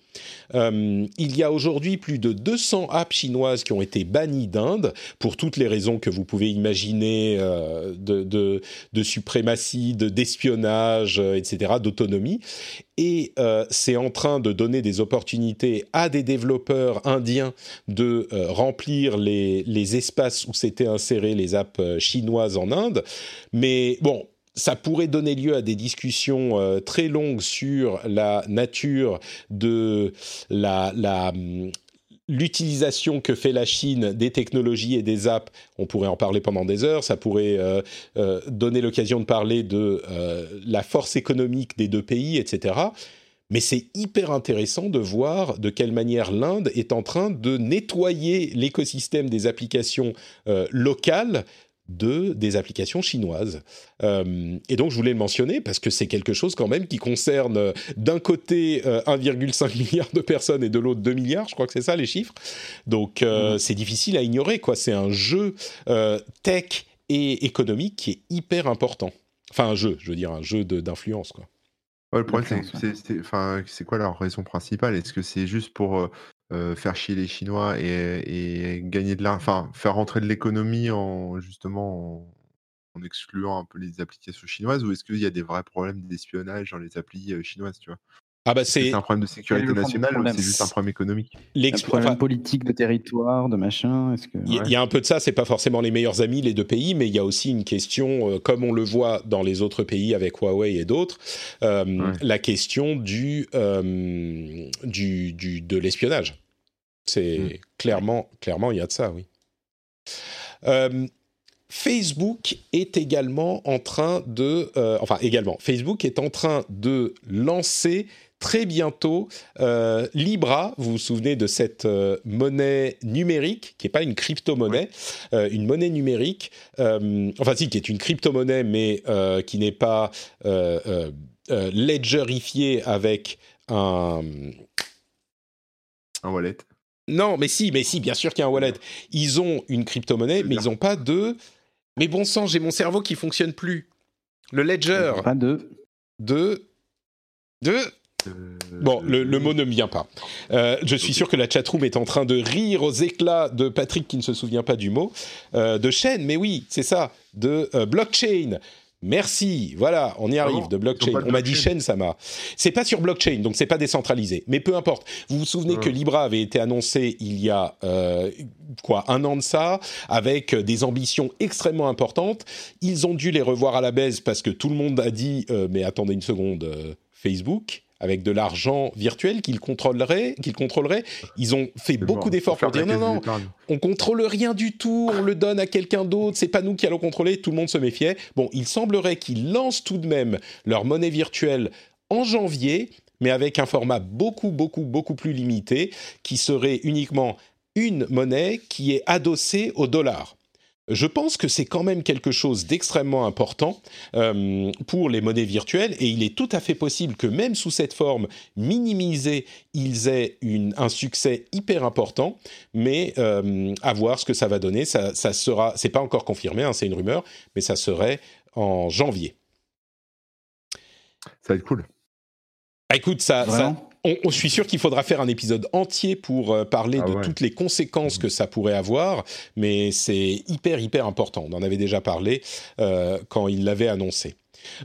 Euh, il y a aujourd'hui plus de 200 apps chinoises qui ont été bannies d'Inde pour toutes les raisons que vous pouvez imaginer euh, de, de, de, suprématie, d'espionnage, etc., d'autonomie. Et c'est en train de donner des opportunités à des développeurs indiens de remplir les, les espaces où s'étaient insérées les apps chinoises en Inde. Mais bon, ça pourrait donner lieu à des discussions euh, très longues sur la nature de hum, l'utilisation que fait la Chine des technologies et des apps, on pourrait en parler pendant des heures, ça pourrait euh, euh, donner l'occasion de parler de la force économique des deux pays, etc. Mais c'est hyper intéressant de voir de quelle manière l'Inde est en train de nettoyer l'écosystème des applications locales de des applications chinoises. Euh, et donc je voulais le mentionner parce que c'est quelque chose quand même qui concerne euh, d'un côté 1,5 euh, milliard de personnes et de l'autre 2 milliards, je crois que c'est ça les chiffres. Donc mmh. c'est difficile à ignorer quoi. C'est un jeu tech et économique qui est hyper important. Enfin un jeu, je veux dire un jeu d'influence quoi. le problème, c'est quoi la raison principale? Est-ce que c'est juste pour euh, faire chier les Chinois et, gagner de l'argent, enfin faire rentrer de l'économie en justement en, excluant un peu les applications chinoises, ou est-ce qu'il y a des vrais problèmes d'espionnage dans les applis euh, chinoises, tu vois? Ah bah c'est un problème de sécurité nationale ou c'est juste un problème économique? Un problème politique de territoire, de machin. Il y, a un peu de ça. C'est pas forcément les meilleurs amis les deux pays, mais il y a aussi une question, euh, comme on le voit dans les autres pays avec Huawei et d'autres, la question du, du, du de l'espionnage. C'est mmh. clairement, clairement, il y a de ça, oui. Euh, Facebook est également en train de, euh, enfin également, Facebook est en train de lancer très bientôt euh, Libra. Vous vous souvenez de cette monnaie numérique qui n'est pas une crypto-monnaie, une monnaie numérique, enfin si, qui est une crypto-monnaie mais qui n'est pas ledgerifiée avec un un wallet. Non, mais si, mais si, bien sûr qu'il y a un wallet. Ils ont une crypto-monnaie, mais ils n'ont pas de. Mais bon sang, j'ai mon cerveau qui fonctionne plus. Le ledger. Pas de. De. De. Euh, bon, le, mot ne me vient pas. Euh, je suis sûr que la chatroom est en train de rire aux éclats de Patrick qui ne se souvient pas du mot. Euh, de chaîne, mais oui, c'est ça. De blockchain. Merci, voilà, on y arrive, de blockchain. On m'a dit chaîne, ça m'a. C'est pas sur blockchain, donc c'est pas décentralisé. Mais peu importe. Vous vous souvenez que Libra avait été annoncé il y a euh, quoi un an de ça, avec des ambitions extrêmement importantes. Ils ont dû les revoir à la baisse parce que tout le monde a dit euh, mais attendez une seconde, euh, Facebook avec de l'argent virtuel qu'ils contrôleraient, qu'ils contrôleraient. Ils ont fait beaucoup d'efforts pour dire non, non, on contrôle rien du tout, on le donne à quelqu'un d'autre, c'est pas nous qui allons contrôler, tout le monde se méfiait. Bon, il semblerait qu'ils lancent tout de même leur monnaie virtuelle en janvier, mais avec un format beaucoup, beaucoup, beaucoup plus limité, qui serait uniquement une monnaie qui est adossée au dollar je pense que c'est quand même quelque chose d'extrêmement important euh, pour les monnaies virtuelles et il est tout à fait possible que même sous cette forme minimisée, ils aient un succès hyper important, mais euh, à voir ce que ça va donner. Ça, ça sera, c'est pas encore confirmé, hein, c'est une rumeur, mais ça serait en janvier. Ça va être cool. Ah, écoute, ça, ça, on, je suis sûr qu'il faudra faire un épisode entier pour euh, parler ah de toutes les conséquences que ça pourrait avoir, mais c'est hyper, hyper important. On en avait déjà parlé euh, quand il l'avait annoncé.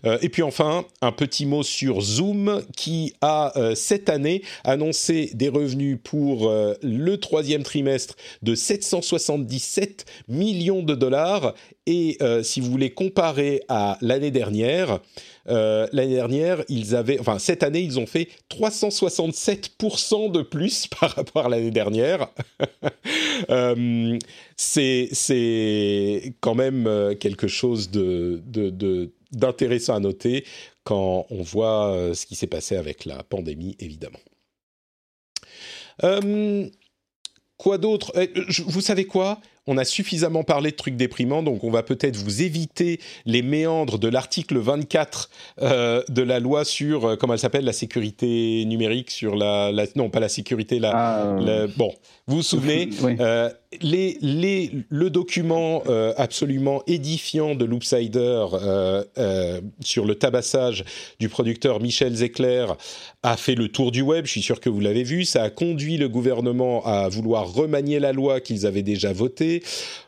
Euh, et puis enfin, un petit mot sur Zoom qui a cette année annoncé des revenus pour le troisième trimestre de 777 millions de dollars. Et si vous voulez comparer à l'année dernière, euh, l'année dernière, ils avaient, enfin cette année, ils ont fait 367% de plus par rapport à l'année dernière. euh, c'est quand même euh, quelque chose d'intéressant à noter quand on voit ce qui s'est passé avec la pandémie, évidemment. quoi d'autre? Vous savez quoi? On a suffisamment parlé de trucs déprimants, donc on va peut-être vous éviter les méandres de l'article 24 euh, de la loi sur, euh, comment elle s'appelle, la sécurité numérique, sur la, non pas la sécurité, la, ah, euh, bon, vous vous souvenez, les, les, le document absolument édifiant de Loopsider sur le tabassage du producteur Michel Zecler a fait le tour du web, je suis sûr que vous l'avez vu, ça a conduit le gouvernement à vouloir remanier la loi qu'ils avaient déjà votée,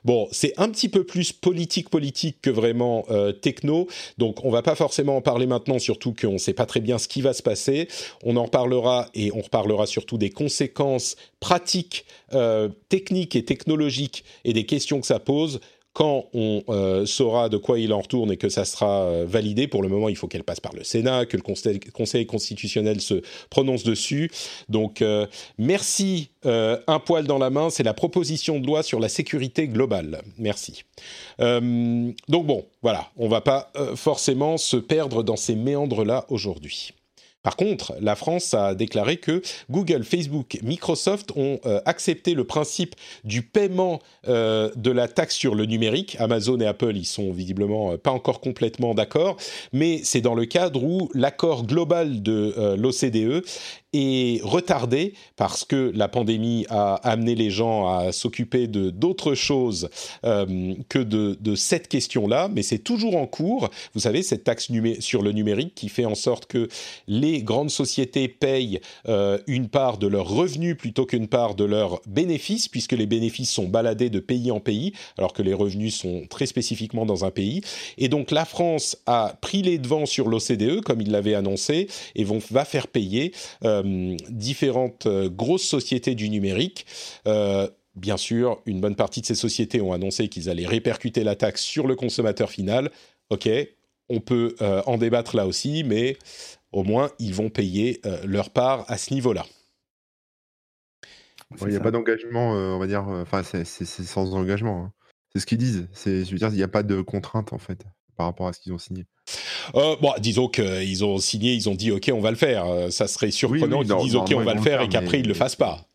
Bon, c'est un petit peu plus politique politique que vraiment euh, techno, donc on va pas forcément en parler maintenant, surtout qu'on ne sait pas très bien ce qui va se passer. On en parlera et on reparlera surtout des conséquences pratiques, euh, techniques et technologiques et des questions que ça pose quand on euh, saura de quoi il en retourne et que ça sera euh, validé, pour le moment, il faut qu'elle passe par le Sénat, que le Conseil, constitutionnel se prononce dessus. Donc, euh, merci. un poil dans la main, c'est la proposition de loi sur la sécurité globale. Merci. donc bon, voilà, on va pas forcément se perdre dans ces méandres-là aujourd'hui. Par contre, la France a déclaré que Google, Facebook, Microsoft ont euh, accepté le principe du paiement euh, de la taxe sur le numérique. Amazon et Apple, ils sont visiblement euh, pas encore complètement d'accord, mais c'est dans le cadre où l'accord global de l'OCDE est retardé parce que la pandémie a amené les gens à s'occuper de d'autres choses que de, de, cette question-là, mais c'est toujours en cours. Vous savez, cette taxe sur le numérique qui fait en sorte que les grandes sociétés payent euh, une part de leurs revenus plutôt qu'une part de leurs bénéfices, puisque les bénéfices sont baladés de pays en pays, alors que les revenus sont très spécifiquement dans un pays. Et donc la France a pris les devants sur l'OCDE, comme il l'avait annoncé, et va faire payer. Euh, différentes euh, grosses sociétés du numérique. Bien sûr, une bonne partie de ces sociétés ont annoncé qu'ils allaient répercuter la taxe sur le consommateur final. Ok, on peut en débattre là aussi, mais au moins ils vont payer leur part à ce niveau-là. Il n'y a pas d'engagement, on va dire, enfin c'est sans engagement. Hein. C'est ce qu'ils disent. Je veux dire, il n'y a pas de contrainte en fait par rapport à ce qu'ils ont signé. Euh, bon, disons qu'ils ont signé, ils ont dit OK, on va le faire. Euh, ça serait surprenant qu'ils disent OK, on va le faire et qu'après ils ils le fassent pas.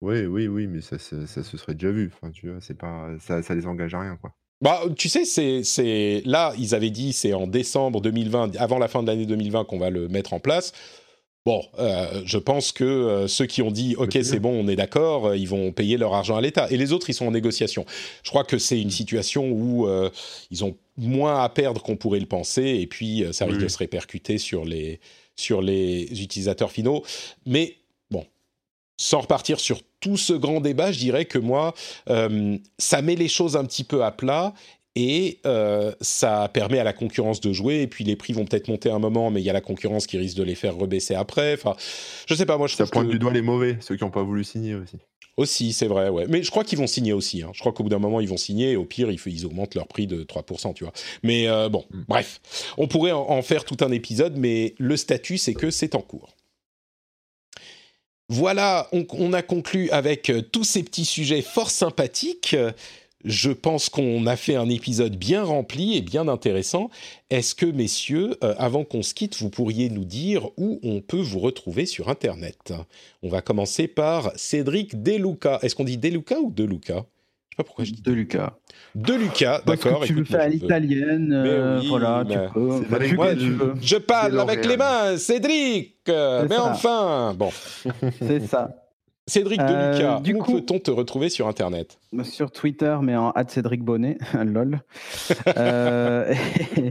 Oui, oui, oui, mais ça, ça, se serait déjà vu. Enfin, tu vois, c'est pas, ça, ça les engage à rien, quoi. Bah, tu sais, c'est, là, ils avaient dit c'est en décembre 2020, avant la fin de l'année 2020, qu'on va le mettre en place. Bon, euh, je pense que ceux qui ont dit OK, c'est bon, on est d'accord, ils vont payer leur argent à l'État. Et les autres, ils sont en négociation. Je crois que c'est une situation où ils ont moins à perdre qu'on pourrait le penser, et puis euh, ça risque de se répercuter sur les, sur les utilisateurs finaux. Mais sans repartir sur tout ce grand débat, je dirais que moi, euh, ça met les choses un petit peu à plat. Et euh, ça permet à la concurrence de jouer. Et puis les prix vont peut-être monter un moment, mais il y a la concurrence qui risque de les faire rebaisser après. Enfin, je sais pas. Moi, je ça pointe du doigt les mauvais, ceux qui n'ont pas voulu signer aussi. Aussi, c'est vrai, ouais. Mais je crois qu'ils vont signer aussi. Hein. Je crois qu'au bout d'un moment, ils vont signer. Et au pire, ils, ils, augmentent leur prix de 3%, tu vois. Mais euh, bon, mm. bref. On pourrait en, faire tout un épisode, mais le statut, c'est que c'est en cours. Voilà, on, a conclu avec euh, tous ces petits sujets fort sympathiques je pense qu'on a fait un épisode bien rempli et bien intéressant. Est-ce que, messieurs, euh, avant qu'on se quitte, vous pourriez nous dire où on peut vous retrouver sur Internet? On va commencer par Cédric Deluca. Est-ce qu'on dit Deluca ou Deluca? Sais pas pourquoi je dis Deluca. Deluca, d'accord. Tu le fais à l'italienne, euh, voilà, tu peux. Je parle avec les mains, Cédric Mais enfin Bon. C'est ça. Cédric euh, Deluca, du où peut-on te retrouver sur Internet? Sur Twitter, mais en Cédric Bonnet, lol. euh,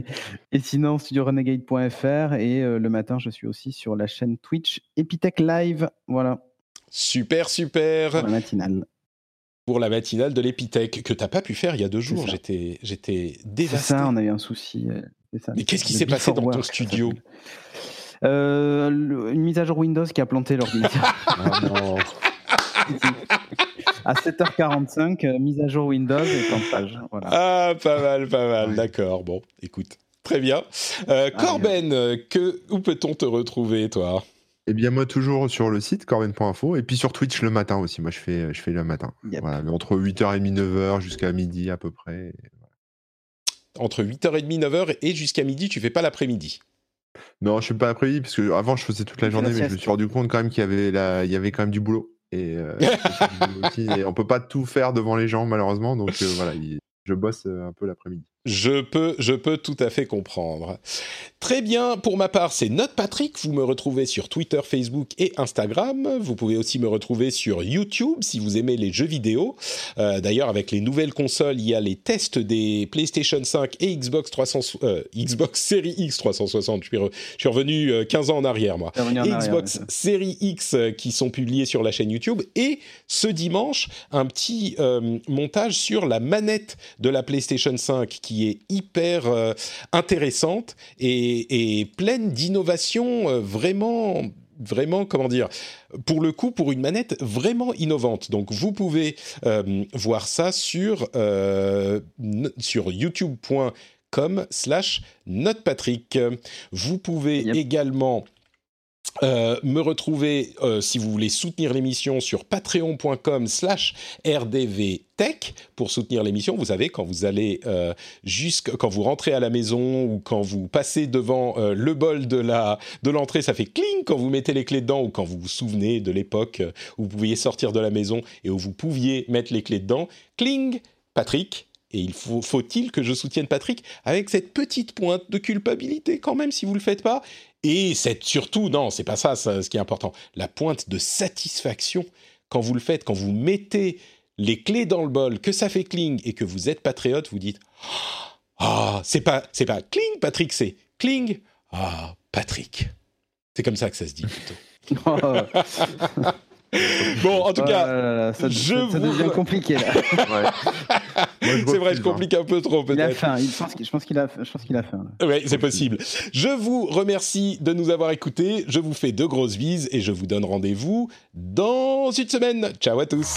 et, sinon, studiorenegade.fr et euh, le matin, je suis aussi sur la chaîne Twitch Epitech Live. Voilà. Super, super. Pour la matinale. Pour la matinale de l'Epitech, que tu n'as pas pu faire il y a deux jours. J'étais, j'étais dévasté. C'est ça, on a eu un souci. Euh, mais qu'est-ce qui s'est passé dans ton studio? Euh, une mise à jour Windows qui a planté l'ordinateur. à 7h45, euh, mise à jour Windows et plantage. Voilà. Ah, pas mal, pas mal. D'accord. Bon, écoute, très bien. Euh, Corben, que, où peut-on te retrouver, toi? Eh bien, moi, toujours sur le site corben.info et puis sur Twitch le matin aussi. Moi, je fais, je fais le matin. entre 8h30 9h jusqu'à midi à peu près. entre 8h30 9h et jusqu'à midi, tu fais pas l'après-midi? Non, je suis pas l'après-midi parce que avant je faisais toute la journée, mais je me suis rendu compte quand même qu'il y avait il y avait quand même du boulot. Et, euh, et, on peut pas tout faire devant les gens malheureusement, donc euh, voilà, je bosse un peu l'après-midi. Je peux, je peux tout à fait comprendre. Très bien, pour ma part, c'est Note Patrick. Vous me retrouvez sur Twitter, Facebook et Instagram. Vous pouvez aussi me retrouver sur YouTube si vous aimez les jeux vidéo. Euh, d'ailleurs, avec les nouvelles consoles, il y a les tests des PlayStation 5 et Xbox 300, euh, Xbox Series X 360. Je suis, je suis revenu 15 euh, ans en arrière, moi. et Xbox Series X qui sont publiés sur la chaîne YouTube. Et ce dimanche, un petit montage sur la manette de la PlayStation 5 qui est hyper euh, intéressante et, pleine d'innovations euh, vraiment vraiment, comment dire, pour le coup, pour une manette vraiment innovante. Donc, vous pouvez euh, voir ça sur, sur youtube.com slash notepatrick. Vous pouvez également euh, me retrouver, euh, si vous voulez soutenir l'émission, sur patreon.com slash rdvtech pour soutenir l'émission. Vous savez, quand vous allez euh, quand vous rentrez à la maison ou quand vous passez devant le bol de la de l'entrée, ça fait cling quand vous mettez les clés dedans ou quand vous vous souvenez de l'époque où vous pouviez sortir de la maison et où vous pouviez mettre les clés dedans. Cling, Patrick, et il faut, faut-il que je soutienne Patrick avec cette petite pointe de culpabilité quand même si vous le faites pas? Et c'est surtout, non, c'est pas ça, ce qui est important, la pointe de satisfaction quand vous le faites, quand vous mettez les clés dans le bol, que ça fait cling et que vous êtes patriote, vous dites Ah, c'est pas, c'est pas cling, Patrick, c'est cling. Ah, Patrick. C'est comme ça que ça se dit plutôt. Bon, en tout cas, ça, je ça, devient compliqué là. c'est vrai, je complique un peu trop peut-être. Il a faim. Je pense qu'il a, je pense qu'il a faim. Oui, c'est possible. Je vous remercie de nous avoir écoutés. Je vous fais de grosses bises et je vous donne rendez-vous dans une semaine. Ciao à tous.